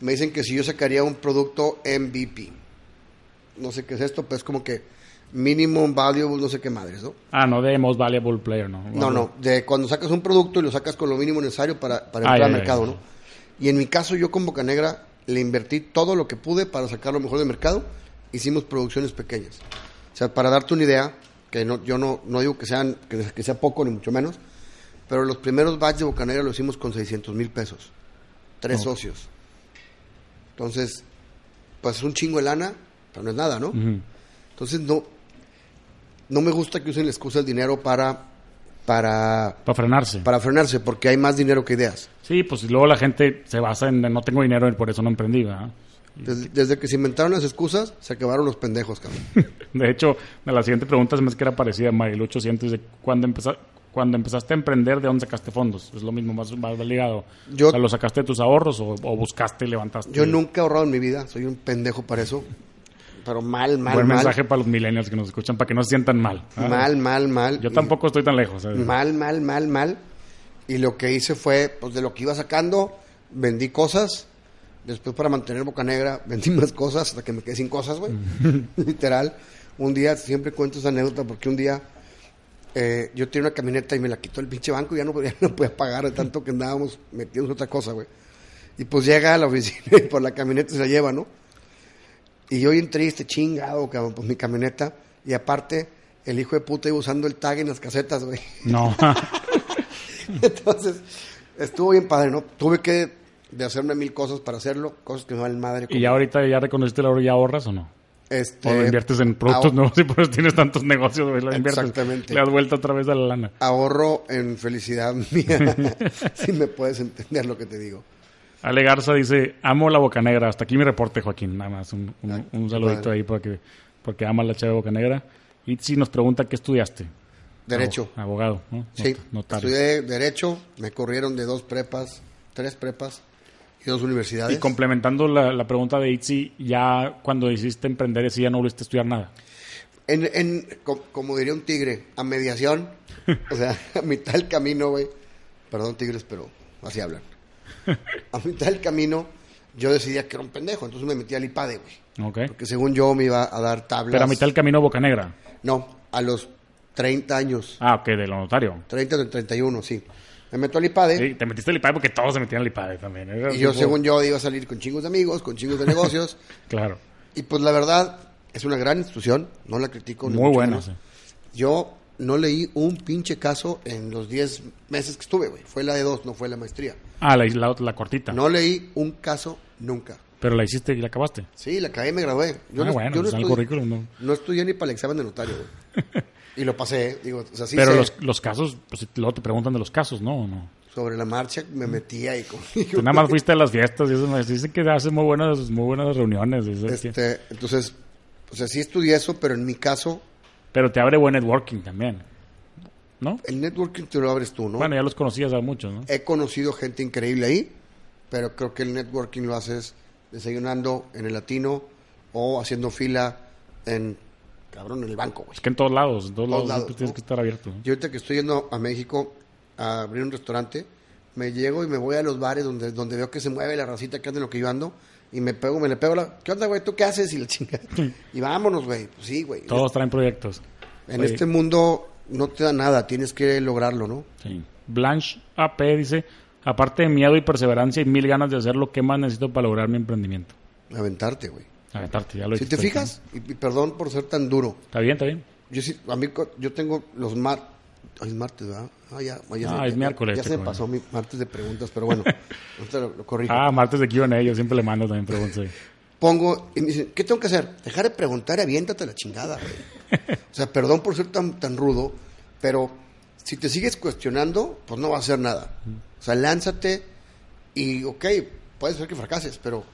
Me dicen que si yo sacaría un producto MVP, no sé qué es esto, pero es como que minimum valuable, no sé qué madres, ¿no? Ah, no de Most Valuable Player, ¿no? No, no, de cuando sacas un producto y lo sacas con lo mínimo necesario para, para entrar ya, al ya, mercado, ya. ¿no? Y en mi caso, yo con Boca Negra le invertí todo lo que pude para sacar lo mejor del mercado. Hicimos producciones pequeñas. O sea, para darte una idea, que no, yo no, no digo que, sean, que, que sea poco, ni mucho menos, pero los primeros batches de Boca Negra lo hicimos con 600 mil pesos. Tres socios. Entonces, pues es un chingo de lana, pero no es nada, ¿no? Entonces, no, no me gusta que usen la excusa del dinero para, para, Para frenarse. para frenarse, porque hay más dinero que ideas. Sí, pues luego la gente se basa en no tengo dinero y por eso no emprendí, ¿verdad? Desde, desde que se inventaron las excusas, se acabaron los pendejos, cabrón. De hecho, la siguiente pregunta se me hace que era parecida a Marilu 800 de cuando, empeza- cuando empezaste a emprender, ¿de dónde sacaste fondos? Es lo mismo, más, más ligado. Yo- o sea, ¿lo sacaste de tus ahorros o, o buscaste y levantaste? Yo nunca he ahorrado en mi vida, soy un pendejo para eso. Pero mal, mal, Buen mal. mensaje para los millennials que nos escuchan, para que no se sientan mal. Mal, mal, mal. Yo tampoco estoy tan lejos. ¿sabes? Mal, mal, mal, mal. Y lo que hice fue, pues de lo que iba sacando, vendí cosas. Después para mantener Boca Negra, vendí más cosas hasta que me quedé sin cosas, güey. Literal. Un día, siempre cuento esa anécdota porque un día eh, yo tenía una camioneta y me la quitó el pinche banco y ya no, podía, no podía pagar de tanto que andábamos metidos en otra cosa, güey. Y pues llega a la oficina y por la camioneta se la lleva, ¿no? Y yo bien triste, chingado, cabrón, pues mi camioneta. Y aparte, el hijo de puta iba usando el tag en las casetas, güey. No. Entonces, estuvo bien padre, ¿no? Tuve que de hacerme mil cosas para hacerlo, cosas que me valen madre. ¿Y ya ahorita ya reconociste la hora ya ahorras o no? Este, O lo inviertes en productos nuevos y por eso tienes tantos negocios, güey. Lo inviertes. Exactamente. Le das vuelta otra vez a la lana. ahorro en felicidad mía, si me puedes entender lo que te digo. Ale Garza dice, amo la Boca Negra. Hasta aquí mi reporte, Joaquín. Nada más un, un- un saludito ahí porque, porque ama la chava de Boca Negra. Itzi nos pregunta qué estudiaste. Derecho. Abo- Abogado, ¿no? Sí, Not- Notario. estudié Derecho, me corrieron de dos prepas, tres prepas y dos universidades. Y complementando la, la pregunta de Itzi, ya cuando decidiste emprender, sí ya no volviste a estudiar nada. En, en, co- como diría un tigre, a mediación, o sea, a mitad del camino, güey. Perdón, tigres, pero así hablan. A mitad del camino, yo decidía que era un pendejo, entonces me metí al IPADE, güey. Ok. Porque según yo me iba a dar tablas. Pero a mitad del camino Boca Negra. No, a los 30 años. Ah, ok, de lo notario. 30 o 31, sí. Me meto al IPADE. Sí, te metiste al IPADE porque todos se metían al IPADE también. Era Y yo, tipo- según yo, iba a salir con chingos de amigos, con chingos de negocios. Claro. y pues la verdad, es una gran institución, no la critico. ni Muy buena. sí. Yo no leí un pinche caso en los 10 meses que estuve, güey. Fue la de dos, no fue la maestría. Ah, la, la, la cortita. No leí un caso nunca. Pero la hiciste y la acabaste. Sí, la acabé y me gradué. Yo ah, no, bueno, yo no pues el estudié- currículum no. no estudié ni para el examen de notario, güey. y lo pasé, digo, o sea, sí Pero sé, los, los casos, pues luego te preguntan de los casos, ¿no? ¿O no? sobre la marcha me metía y con... Tú nada más fuiste a las fiestas y eso me dicen que haces muy buenas, muy buenas reuniones. eso es que- Este, entonces, o sea, sí estudié eso, pero en mi caso, Pero te abre buen networking también. ¿No? el networking te lo abres tú, ¿no? Bueno, ya los conocías a muchos, ¿no? He conocido gente increíble ahí, pero creo que el networking lo haces desayunando en el latino o haciendo fila en, cabrón, en el banco, güey. Es que en todos lados, en todos, lados, tienes que estar abierto. ¿no? Yo ahorita que estoy yendo a México a abrir un restaurante, me llego y me voy a los bares donde, donde veo que se mueve la racita que anda en lo que yo ando y me pego, me le pego la... ¿Qué onda, güey? ¿Tú qué haces? Y la chinga. Y vámonos, güey. Pues sí, güey. Todos traen proyectos. En Oye, este mundo no te da nada, tienes que lograrlo, ¿no? sí. Blanche AP dice, aparte de miedo y perseverancia y mil ganas de hacerlo, ¿qué más necesito para lograr mi emprendimiento? Aventarte, güey. Lo Si te fijas, y, y perdón por ser tan duro. Está bien, está bien. yo sí, a mí, yo tengo los mar... Es martes, ¿verdad? Ah, ya, ya Ah, se- es miércoles, Ya se me pasó mi martes de preguntas, pero bueno, lo, lo corrijo. Ah, martes de Q&A, yo siempre le mando también preguntas. pongo y me dicen, ¿qué tengo que hacer? Dejar de preguntar y aviéntate la chingada, güey. O sea, perdón por ser tan, tan rudo, pero si te sigues cuestionando, pues no va a hacer nada. O sea, lánzate y, ok, puede ser que fracases, pero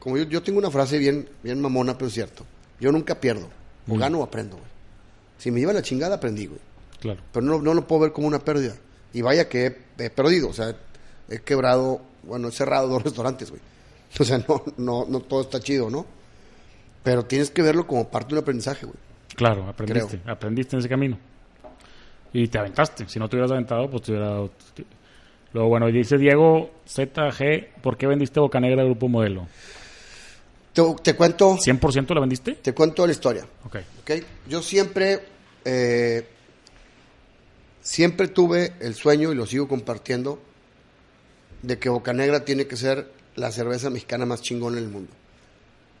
como yo, yo tengo una frase bien, bien mamona, pero es cierto. Yo nunca pierdo. O gano o aprendo, güey. Si me lleva la chingada, aprendí, güey. Claro. Pero no, no lo puedo ver como una pérdida. Y vaya que he, he perdido, o sea, he quebrado, bueno, he cerrado dos restaurantes, güey. O sea, no, no, no todo está chido, ¿no? Pero tienes que verlo como parte de un aprendizaje, güey. Claro, aprendiste. Aprendiste en ese camino. Y te aventaste. Si no te hubieras aventado, pues te hubiera dado... Luego, bueno, dice Diego ZG, ¿por qué vendiste Boca Negra Grupo Modelo? Te, te cuento, ¿100% la vendiste? te cuento la historia, Ok. ¿ok? Yo siempre, eh, siempre tuve el sueño, y lo sigo compartiendo, de que Boca Negra tiene que ser la cerveza mexicana más chingona del mundo.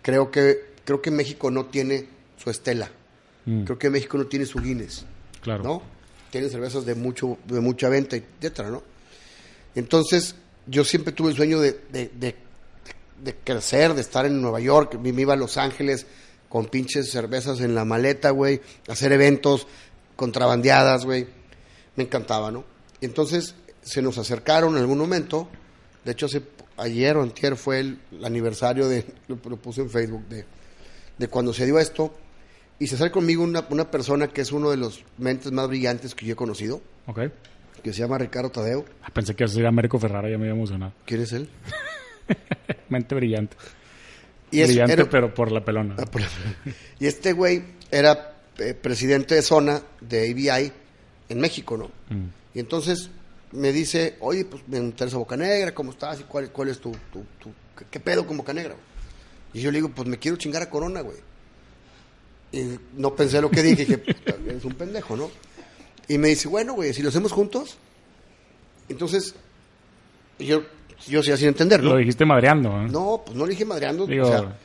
Creo que, creo que México no tiene su estela. Mm, Creo que México no tiene su Guinness. claro. ¿no? Tienen cervezas de mucho de mucha venta, etcétera, ¿no? Entonces, yo siempre tuve el sueño de, de, de- de crecer, de estar en Nueva York, me iba a Los Ángeles con pinches cervezas en la maleta, güey, hacer eventos contrabandeadas, güey. Me encantaba, ¿no? Y entonces se nos acercaron en algún momento, de hecho hace ayer o antier fue el, el aniversario de, lo, lo puse en Facebook, de, de cuando se dio esto, y se acerca conmigo una, una persona que es uno de los mentes más brillantes que yo he conocido, Ok. que se llama Ricardo Tadeo. Ah, pensé que era Américo Ferrara, ya me había emocionado. ¿Quién es él? Mente brillante. Y es- brillante, era- pero por la pelona. Ah, por la- Y este güey era eh, presidente de zona de ABI en México, ¿no? Mm. Y entonces me dice, oye, pues me interesa Boca Negra, ¿cómo estás? ¿Y cuál, cuál es tu, tu, tu- qué, qué pedo con Boca Negra? güey?" Y yo le digo, pues me quiero chingar a Corona, güey. Y no pensé lo que dije, dije, "Puta, eres un pendejo, ¿no? Y me dice, bueno, güey, si lo hacemos juntos. Entonces, yo, yo sí sin entender, Lo dijiste madreando. ¿eh? No, pues no le dije madreando. Digo, o sea,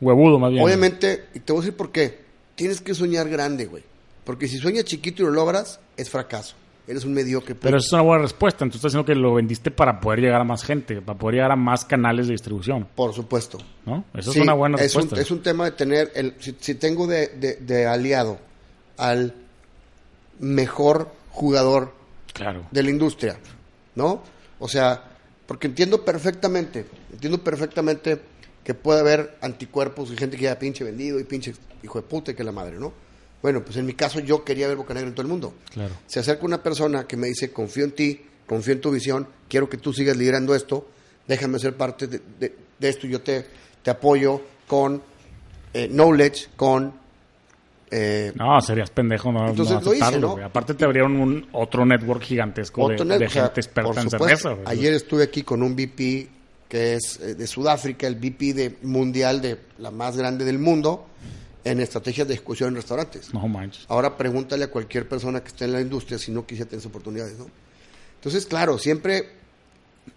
huevudo más bien. obviamente, y te voy a decir por qué. Tienes que soñar grande, güey. Porque si sueñas chiquito y lo logras, es fracaso. Eres un mediocre. Pero esa es una buena respuesta. Entonces estás diciendo que lo vendiste para poder llegar a más gente, para poder llegar a más canales de distribución, Por supuesto. ¿no? Esa Sí, es una buena es un, respuesta. es un tema de tener, el, si, si tengo de, de- de aliado al mejor jugador Claro. de la industria, ¿no? O sea, porque entiendo perfectamente, entiendo perfectamente que puede haber anticuerpos y gente que ya pinche vendido y pinche hijo de puta y que la madre, ¿no? Bueno, pues en mi caso yo quería ver Bocanegra en todo el mundo. Claro. Se acerca una persona que me dice, confío en ti, confío en tu visión, quiero que tú sigas liderando esto, déjame ser parte de, de- de esto, yo te, te apoyo con eh, knowledge, con... eh, No, serías pendejo no, Entonces no lo hice, ¿no? Aparte te abrieron un otro network gigantesco de, otro de net- o sea, gente experta por en supuesto, cerveza. Ayer estuve aquí con un VP que es eh, de Sudáfrica, el VP de mundial de la más grande del mundo en estrategias de ejecución en restaurantes. No manches. Ahora pregúntale a cualquier persona que esté en la industria si no quisiera tener esas oportunidades, ¿no? Entonces, claro, siempre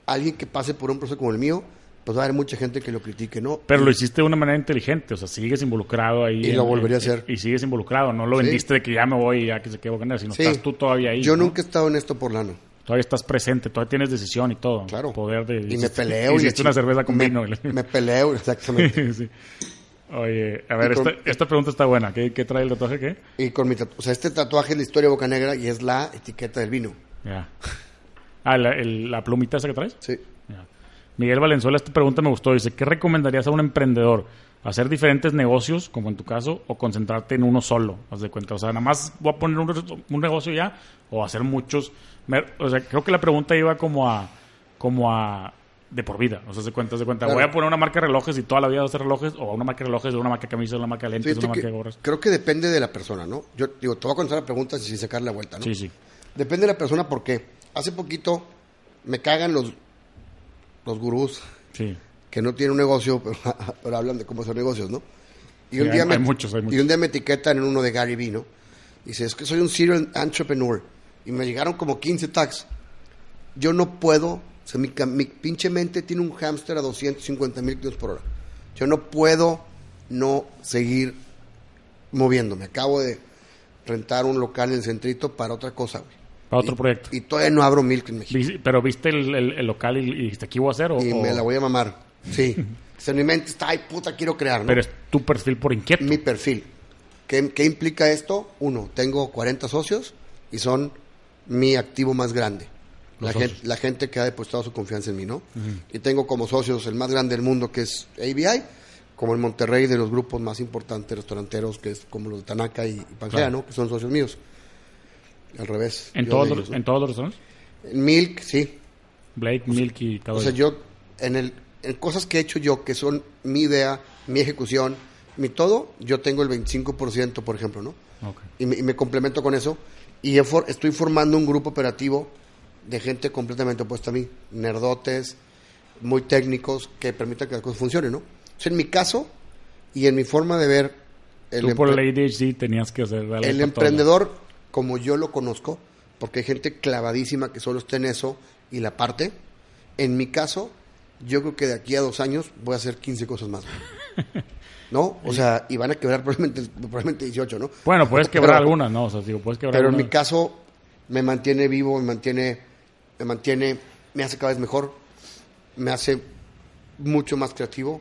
alguien que pase por un proceso como el mío, pues va a haber mucha gente que lo critique, ¿no? Pero lo hiciste de una manera inteligente, o sea, sigues involucrado ahí. Y lo volvería a hacer. Y sigues involucrado, no lo Sí. vendiste de que ya me voy y ya que se quede Bocanegra, sino Sí. estás tú todavía ahí. Yo ¿no? nunca he estado en esto por lano. Todavía estás presente, todavía tienes decisión y todo. Claro. Poder de... Y me peleo. y Hiciste una cerveza con me, vino. Me peleo, exactamente. Sí. Oye, a ver, con- esta, esta pregunta está buena. ¿Qué, qué trae el tatuaje? ¿Qué? y con mi tatu- o sea, este tatuaje es la historia de Boca Negra y es la etiqueta del vino. Ya. Ah, la, el- la plumita esa que traes. Sí. Ya. Miguel Valenzuela, esta pregunta me gustó. Dice, ¿qué recomendarías a un emprendedor? ¿Hacer diferentes negocios, como en tu caso, o concentrarte en uno solo? Haz de cuenta. O sea, nada más voy a poner un, un negocio ya, o hacer muchos. O sea, creo que la pregunta iba como a, como a de por vida. O sea, se cuenta, se cuenta. Claro. Voy a poner una marca de relojes y toda la vida voy a hacer relojes, o una marca de relojes, o una marca de camisas, una marca de lentes, Fíjate una marca que de gorras. creo que depende de la persona, ¿no? Yo digo, te voy a contestar la pregunta sin sacar la vuelta, ¿no? Sí, sí. Depende de la persona porque hace poquito me cagan los, los gurús Sí. que no tienen un negocio, pero, pero hablan de cómo hacer negocios, ¿no? Y Sí, un, día hay- me, hay muchos, hay muchos. y un día me etiquetan en uno de Gary Vee, ¿no? Dice, es que soy un serial entrepreneur. Y me llegaron como 15 tags. Yo no puedo, o sea, mi, mi pinche mente tiene un hámster a 250 mil kilómetros por hora. Yo no puedo no seguir moviéndome. Acabo de rentar un local en el centrito para otra cosa, güey. Para otro Y- proyecto. Y todavía no abro Milk en México. Pero viste el, el- el local y, y dijiste, aquí voy a hacer, o, Y me la voy a mamar. Sí. En mi mente está, ay, puta, quiero crear, ¿no? pero es tu perfil por inquieto. Mi perfil. ¿Qué, qué implica esto? Uno, tengo 40 socios y son mi activo más grande. La gente, la gente que ha depositado su confianza en mí, ¿no? Y tengo como socios el más grande del mundo, que es ABI, como el Monterrey de los grupos más importantes restauranteros, que es como los de Tanaka y, y Pangea, Claro. ¿no? Que son socios míos. Al revés. ¿En todos, los. ¿En todos los restaurantes? Milk, sí. Blake, Milk y cada O sea, yo, en, el, en cosas que he hecho yo, que son mi idea, mi ejecución, mi todo, yo tengo el 25%, por ejemplo, ¿no? Ok. Y me, y me complemento con eso. Y for- estoy formando un grupo operativo de gente completamente opuesta a mí. Nerdotes, muy técnicos, que permitan que las cosas funcionen, ¿no? O sea, en mi caso y en mi forma de ver el, Tú por el ADHD tenías que hacer el emprendedor, como yo lo conozco, porque hay gente clavadísima que solo está en eso y la parte. En mi caso, yo creo que de aquí a dos años voy a hacer 15 cosas más. ¿No? O sea, y van a quebrar probablemente, probablemente 18, ¿no? Bueno, puedes quebrar Pero- algunas, ¿no? O sea, digo, puedes quebrar Pero en mi caso, me mantiene vivo, me mantiene, me mantiene, me hace cada vez mejor, me hace mucho más creativo.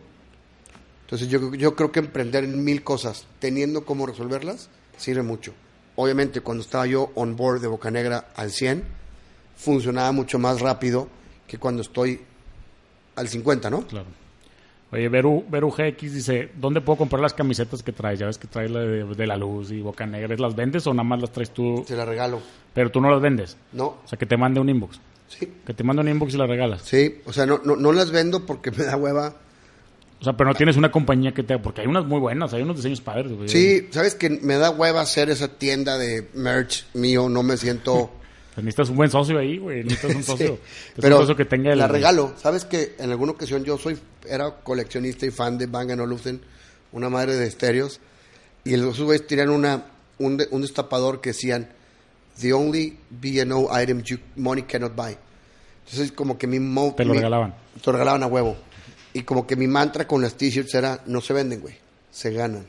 Entonces yo, yo creo que emprender en mil cosas, teniendo cómo resolverlas, sirve mucho. Obviamente, cuando estaba yo on board de Boca Negra al 100, funcionaba mucho más rápido que cuando estoy al 50, ¿no? Claro. Oye, Veru, Veru GX dice, ¿dónde puedo comprar las camisetas que traes? Ya ves que traes la de, de la luz y Boca Negra. ¿Las vendes o nada más las traes tú? Se la regalo. Pero tú no las vendes. No, O sea, que te mande un inbox. sí, Que te mande un inbox y las regalas. sí. O sea, no, no, no las vendo porque me da hueva. O sea, pero no tienes una compañía que te... Porque hay unas muy buenas, hay unos diseños padres. güey. Sí, sabes que me da hueva hacer esa tienda de merch mío, no me siento... Pues necesitas un buen socio ahí, güey. Necesitas un Sí, socio. Necesitas pero un socio que tenga el... la regalo. Sabes que en alguna ocasión yo soy era coleccionista y fan de Bang Olufsen, una madre de estéreos, Y esos güeyes tenían una, un, de- un destapador que decían, The only B&O item you money cannot buy. Entonces, como que mi... mo- Te lo mi- regalaban. Te lo regalaban a huevo. Y como que mi mantra con las t-shirts era, no se venden, güey, se ganan.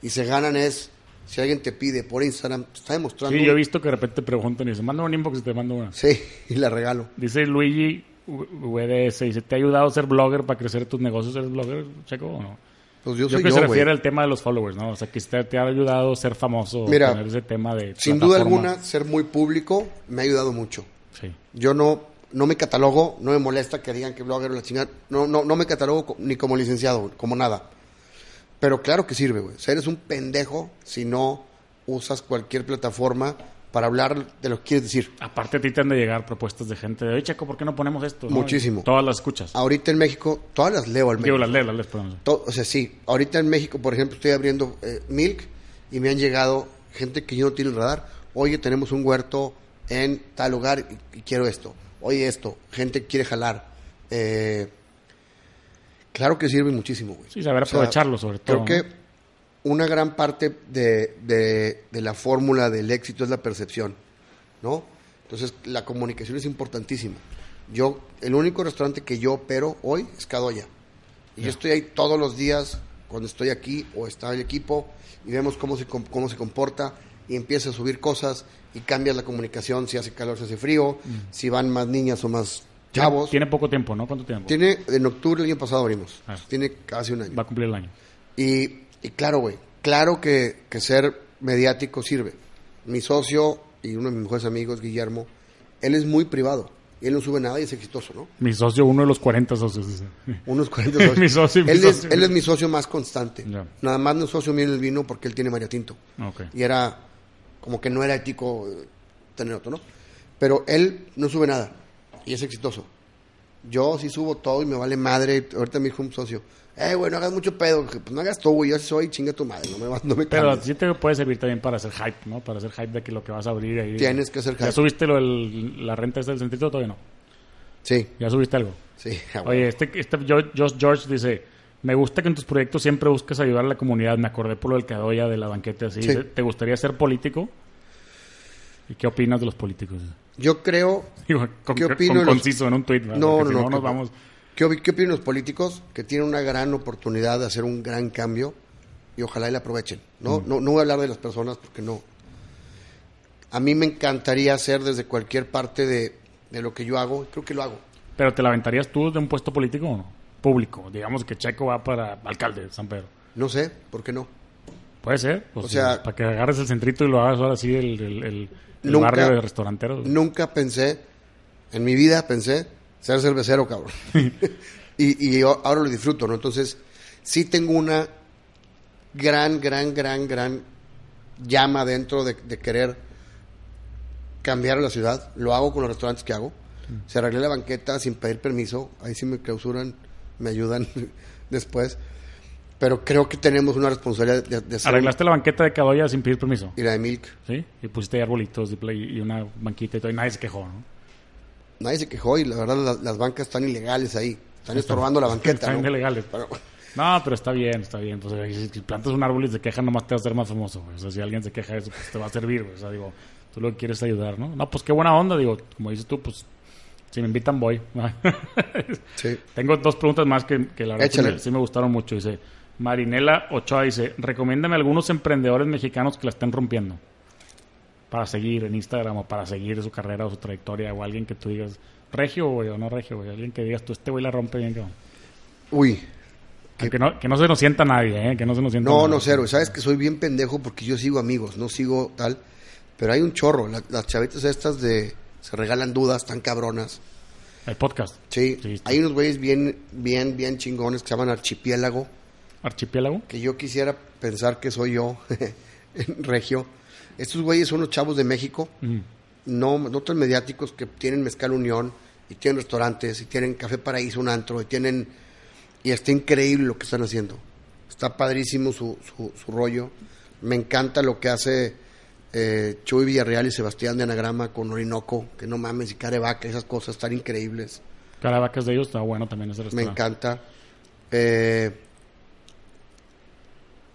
Y se ganan es, si alguien te pide por Instagram, te está demostrando... Sí, yo he visto que de repente te preguntan y dicen, manda un inbox y te mando una. Sí, y la regalo. Dice Luigi VDS, dice, ¿te ha ayudado a ser blogger para crecer tus negocios? ¿Eres blogger, Checo, o no? Pues yo Yo soy que yo, se refiere al tema de los followers, ¿no? O sea, que te, te ha ayudado a ser famoso, Mira, tener ese tema de Sin duda alguna, ser muy público me ha ayudado mucho. Sí. Yo no, no me catalogo, no me molesta que digan que blogger o la chingada. No, no, no me catalogo ni como licenciado, como nada. Pero claro que sirve, güey. O sea, eres un pendejo si no usas cualquier plataforma para hablar de lo que quieres decir. Aparte a ti te han de llegar propuestas de gente de, oye, Checo, ¿por qué no ponemos esto? Muchísimo. Todas las escuchas. Ahorita en México, todas las leo al menos. Digo, las lees, las lees, perdón. To- o sea, sí. Ahorita en México, por ejemplo, estoy abriendo eh, Milk y me han llegado gente que yo no tiene el radar. Oye, tenemos un huerto en tal lugar y, y quiero esto. Oye, esto. Gente quiere jalar. Eh, claro que sirve muchísimo, güey. Sí, saber O sea, aprovecharlo, sobre todo. Creo que una gran parte de, de- de la fórmula del éxito es la percepción, ¿no? Entonces, la comunicación es importantísima. Yo, el único restaurante que yo opero hoy es Cadoya. Y yo estoy ahí todos los días, cuando estoy aquí o está el equipo, y vemos cómo se, cómo se comporta, y empieza a subir cosas, y cambia la comunicación, si hace calor, si hace frío, si van más niñas o más chavos. Tiene poco tiempo, ¿no? ¿Cuánto tiempo? Tiene, en octubre del año pasado abrimos. Ah. Tiene casi un año. Va a cumplir el año. Y, y claro, güey, claro que, que ser mediático sirve. Mi socio y uno de mis mejores amigos, Guillermo, él es muy privado. Y él no sube nada y es exitoso, ¿no? Mi socio, uno de los 40 socios. dice. Unos 40 socios. Mi socio, mi él, es, socio. él es mi socio más constante. Nada más no es socio mío en el vino porque él tiene María Tinto. Ok. Y era como que no era ético tener otro, ¿no? Pero él no sube nada y es exitoso. Yo sí subo todo y me vale madre. Ahorita me dijo un socio, eh, güey, no hagas mucho pedo. Pues no hagas todo, güey, yo soy, chinga tu madre, no me, no me Pero sí te puede servir también para hacer hype, ¿no? Para hacer hype de que lo que vas a abrir ahí. Tienes que hacer ¿Ya hype. subiste lo del- la renta esta del centrito o todavía no? Sí, ¿Ya subiste algo? sí. Oye, este, este Josh George dice, me gusta que en tus proyectos siempre busques ayudar a la comunidad. Me acordé por lo del Cadoya, de la banqueta así. Sí. ¿Te gustaría ser político? ¿Y qué opinas de los políticos? Yo creo... Digo, con, ¿Qué con opino los- conciso en un tuit. No, no, si no. nos ¿qué- vamos... ¿Qué, opi- qué opinan los políticos? Que tienen una gran oportunidad de hacer un gran cambio y ojalá y la aprovechen. ¿no? No, no voy a hablar de las personas porque no. A mí me encantaría hacer desde cualquier parte de, de lo que yo hago. Creo que lo hago. ¿Pero te la aventarías tú de un puesto político o no? Público. Digamos que Checo va para alcalde de San Pedro. No sé, ¿por qué no? Puede ser. Pues, O sea- para que agarres el centrito y lo hagas ahora sí el, el, el- el Nunca- barrio de restauranteros. Nunca pensé, en mi vida pensé ser cervecero, cabrón. y, y ahora lo disfruto, ¿no? Entonces, sí tengo una gran, gran, gran, gran llama dentro de, de querer cambiar la ciudad. Lo hago con los restaurantes que hago. Se arreglé la banqueta sin pedir permiso. Ahí sí me clausuran, me ayudan después. Pero creo que tenemos una responsabilidad de, de hacer... Arreglaste la banqueta de Cadoya sin pedir permiso. Y la de Milk. ¿Sí? Y pusiste arbolitos y play- y una banquita y todo. Y nadie se quejó, ¿no? Nadie se quejó y la verdad las, las bancas están ilegales ahí. Están estorbando la banqueta. Están ¿no? ilegales. Pero- No, pero está bien, está bien. Pues, si plantas un árbol y se queja, nomás te va a hacer más famoso. güey. O sea, si alguien se queja de eso, pues te va a servir. güey. O sea, digo, tú lo que quieres es ayudar, ¿no? No, pues qué buena onda, digo. Como dices tú, pues si me invitan, voy. Sí. Tengo dos preguntas más que, que la verdad me, sí me gustaron mucho. Dice, Marinela Ochoa dice, recomiéndame algunos emprendedores mexicanos que la estén rompiendo. Para seguir en Instagram o para seguir su carrera o su trayectoria o alguien que tú digas, regio güey, o no regio, güey. Alguien que digas, tú este güey la rompe bien, cabrón. Uy, Que no, que no se nos sienta nadie, ¿eh? Que no se nos sienta no, nadie. no, cero. Sabes que soy bien pendejo porque yo sigo amigos, no sigo tal. Pero hay un chorro. La- las chavitas estas de se regalan dudas tan cabronas. El podcast. Sí, hay unos güeyes bien, bien, bien chingones que se llaman Archipiélago. Archipiélago. Que yo quisiera pensar que soy yo, en regio. Estos güeyes son los chavos de México. Mm. no, no tan mediáticos que tienen Mezcal Unión y tienen restaurantes y tienen Café Paraíso, un antro y tienen y está increíble lo que están haciendo. Está padrísimo su, su, su rollo. Me encanta lo que hace eh, Chuy Villarreal y Sebastián de Anagrama con Orinoco, que no mames, y Carevaca, esas cosas están increíbles. Caravacas de ellos está bueno también ese Me encanta. Eh,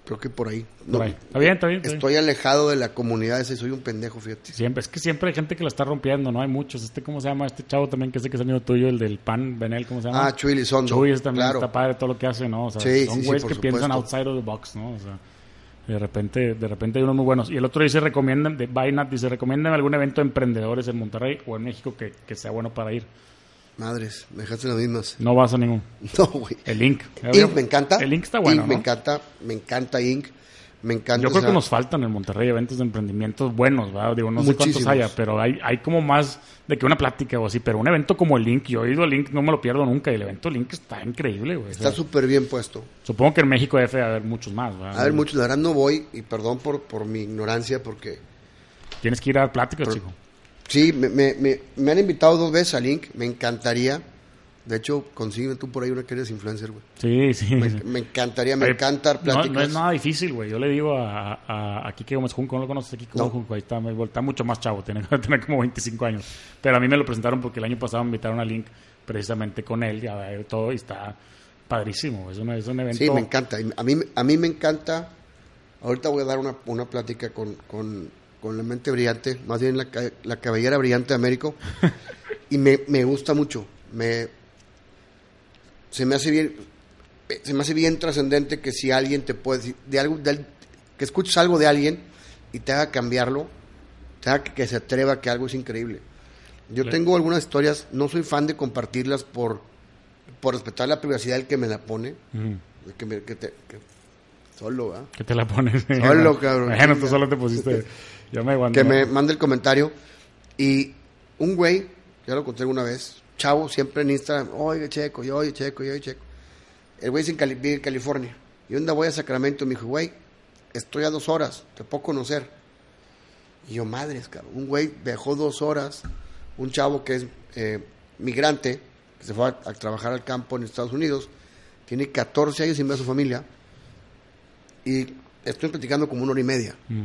Creo que por ahí. Por ahí. Está bien, está bien. está bien. Estoy alejado de la comunidad ese, soy un pendejo, fíjate. Siempre, es que siempre hay gente que la está rompiendo, ¿no? Hay muchos. Este, ¿cómo se llama? Este chavo también, que sé que es amigo tuyo, el del pan, Benel, ¿cómo se llama? Ah, Chuy Lizondo. Chuy también claro. está padre todo lo que hace, ¿no? O sea, Sí, son sí, sí, güeyes que piensan outside of the box, ¿no? O sea, de repente, de repente hay unos muy buenos. Y el otro dice, recomiendan, de Bynat dice, recomiendan algún evento de emprendedores en Monterrey o en México que, que sea bueno para ir. Madres, me dejaste las mismas. No vas a ningún. No, güey. El Link. Inc. me encanta. El Link está bueno, Inc. me encanta, me encanta Inc. Me encanta. Yo creo que nos faltan en Monterrey eventos de emprendimientos buenos, ¿verdad? Digo, no sé cuántos haya, pero hay, hay como más de que una plática o así. Pero un evento como el Link, yo he ido al Link, no me lo pierdo nunca. Y el evento Link está increíble, güey. O Está sea, súper bien puesto. supongo que en México debe haber muchos más, ¿verdad? A ver, muchos, la verdad no voy, y perdón por, por mi ignorancia, porque Tienes que ir a dar pláticas, chico. sí, me, me, me, me han invitado dos veces a Link, me encantaría. De hecho, consígueme tú por ahí una que eres influencer, güey. Sí, sí. Me, sí. me encantaría, me Oye, encanta no, no es nada difícil, güey. Yo le digo a, a, a Kike Gómez Junco, ¿no lo conoces? Kike No. Gómez Junco, ahí está, me- está mucho más chavo, tiene, tiene como 25 años. Pero a mí me lo presentaron porque el año pasado me invitaron a Link precisamente con él y a ver todo y está padrísimo. Es, una, es un evento... Sí, me encanta. A mí, a mí me encanta. Ahorita voy a dar una, una plática con, con, con la mente brillante, más bien la, la cabellera brillante de Américo. y me, me gusta mucho. Me, se me hace bien, se me hace bien trascendente que si alguien te puede decir, de algo, de que escuches algo de alguien y te haga cambiarlo, te haga que, que se atreva a que algo es increíble. Yo Claro. tengo algunas historias, no soy fan de compartirlas por, por respetar la privacidad del que me la pone. Ujú. Que, me- que te, que- solo, ¿verdad? Que te la pones. Solo, cabrón. Bueno, tú solo te pusiste. Yo me aguanto. Que me mande el comentario. Y un güey, ya lo conté alguna vez, chavo, siempre en Instagram, oye, checo, y oye, checo, y oye, checo. El güey Cali- vive en California. Y onda voy a Sacramento, me dijo, güey, estoy a dos horas, te puedo conocer. Y yo, madres, cabrón. Un güey viajó dos horas, un chavo que es eh, migrante, que se fue a, a trabajar al campo en Estados Unidos, tiene 14 años sin ver a su familia. Y estoy platicando como una hora y media. Mm.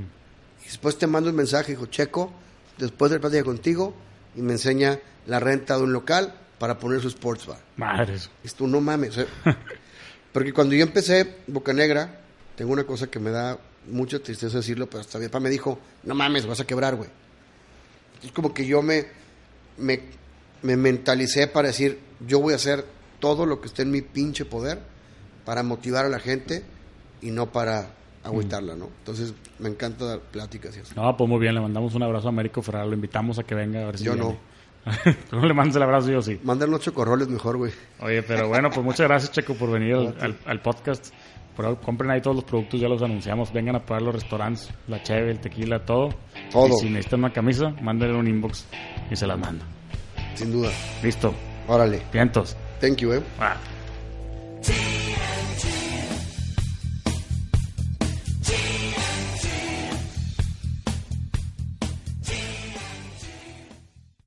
Y después te mando un mensaje, dijo, Checo, después de la plática contigo, y me enseña la renta de un local para poner su sports bar. Madres. Tú, no mames. sea, porque cuando yo empecé Boca Negra, tengo una cosa que me da mucha tristeza decirlo, pero hasta mi papá me dijo, no mames, vas a quebrar, güey. Es como que yo me, me, me mentalicé para decir, yo voy a hacer todo lo que esté en mi pinche poder para motivar a la gente y no para agüitarla, ¿no? Entonces, me encanta dar pláticas y así. No, pues muy bien, le mandamos un abrazo a Américo Ferrara, lo invitamos a que venga a ver si Yo viene. Tú no le mandas el abrazo, yo sí. Mándale los chocorroles mejor, güey. Oye, pero bueno, pues muchas gracias, Checo, por venir al, al- al podcast. Por compren ahí todos los productos, ya los anunciamos. Vengan a probar los restaurantes, la cheve, el tequila, todo. Todo. Y si necesitan una camisa, mándenle un inbox y se las mando. Sin duda. Listo. Órale. Vientos. Thank you, eh. Ah.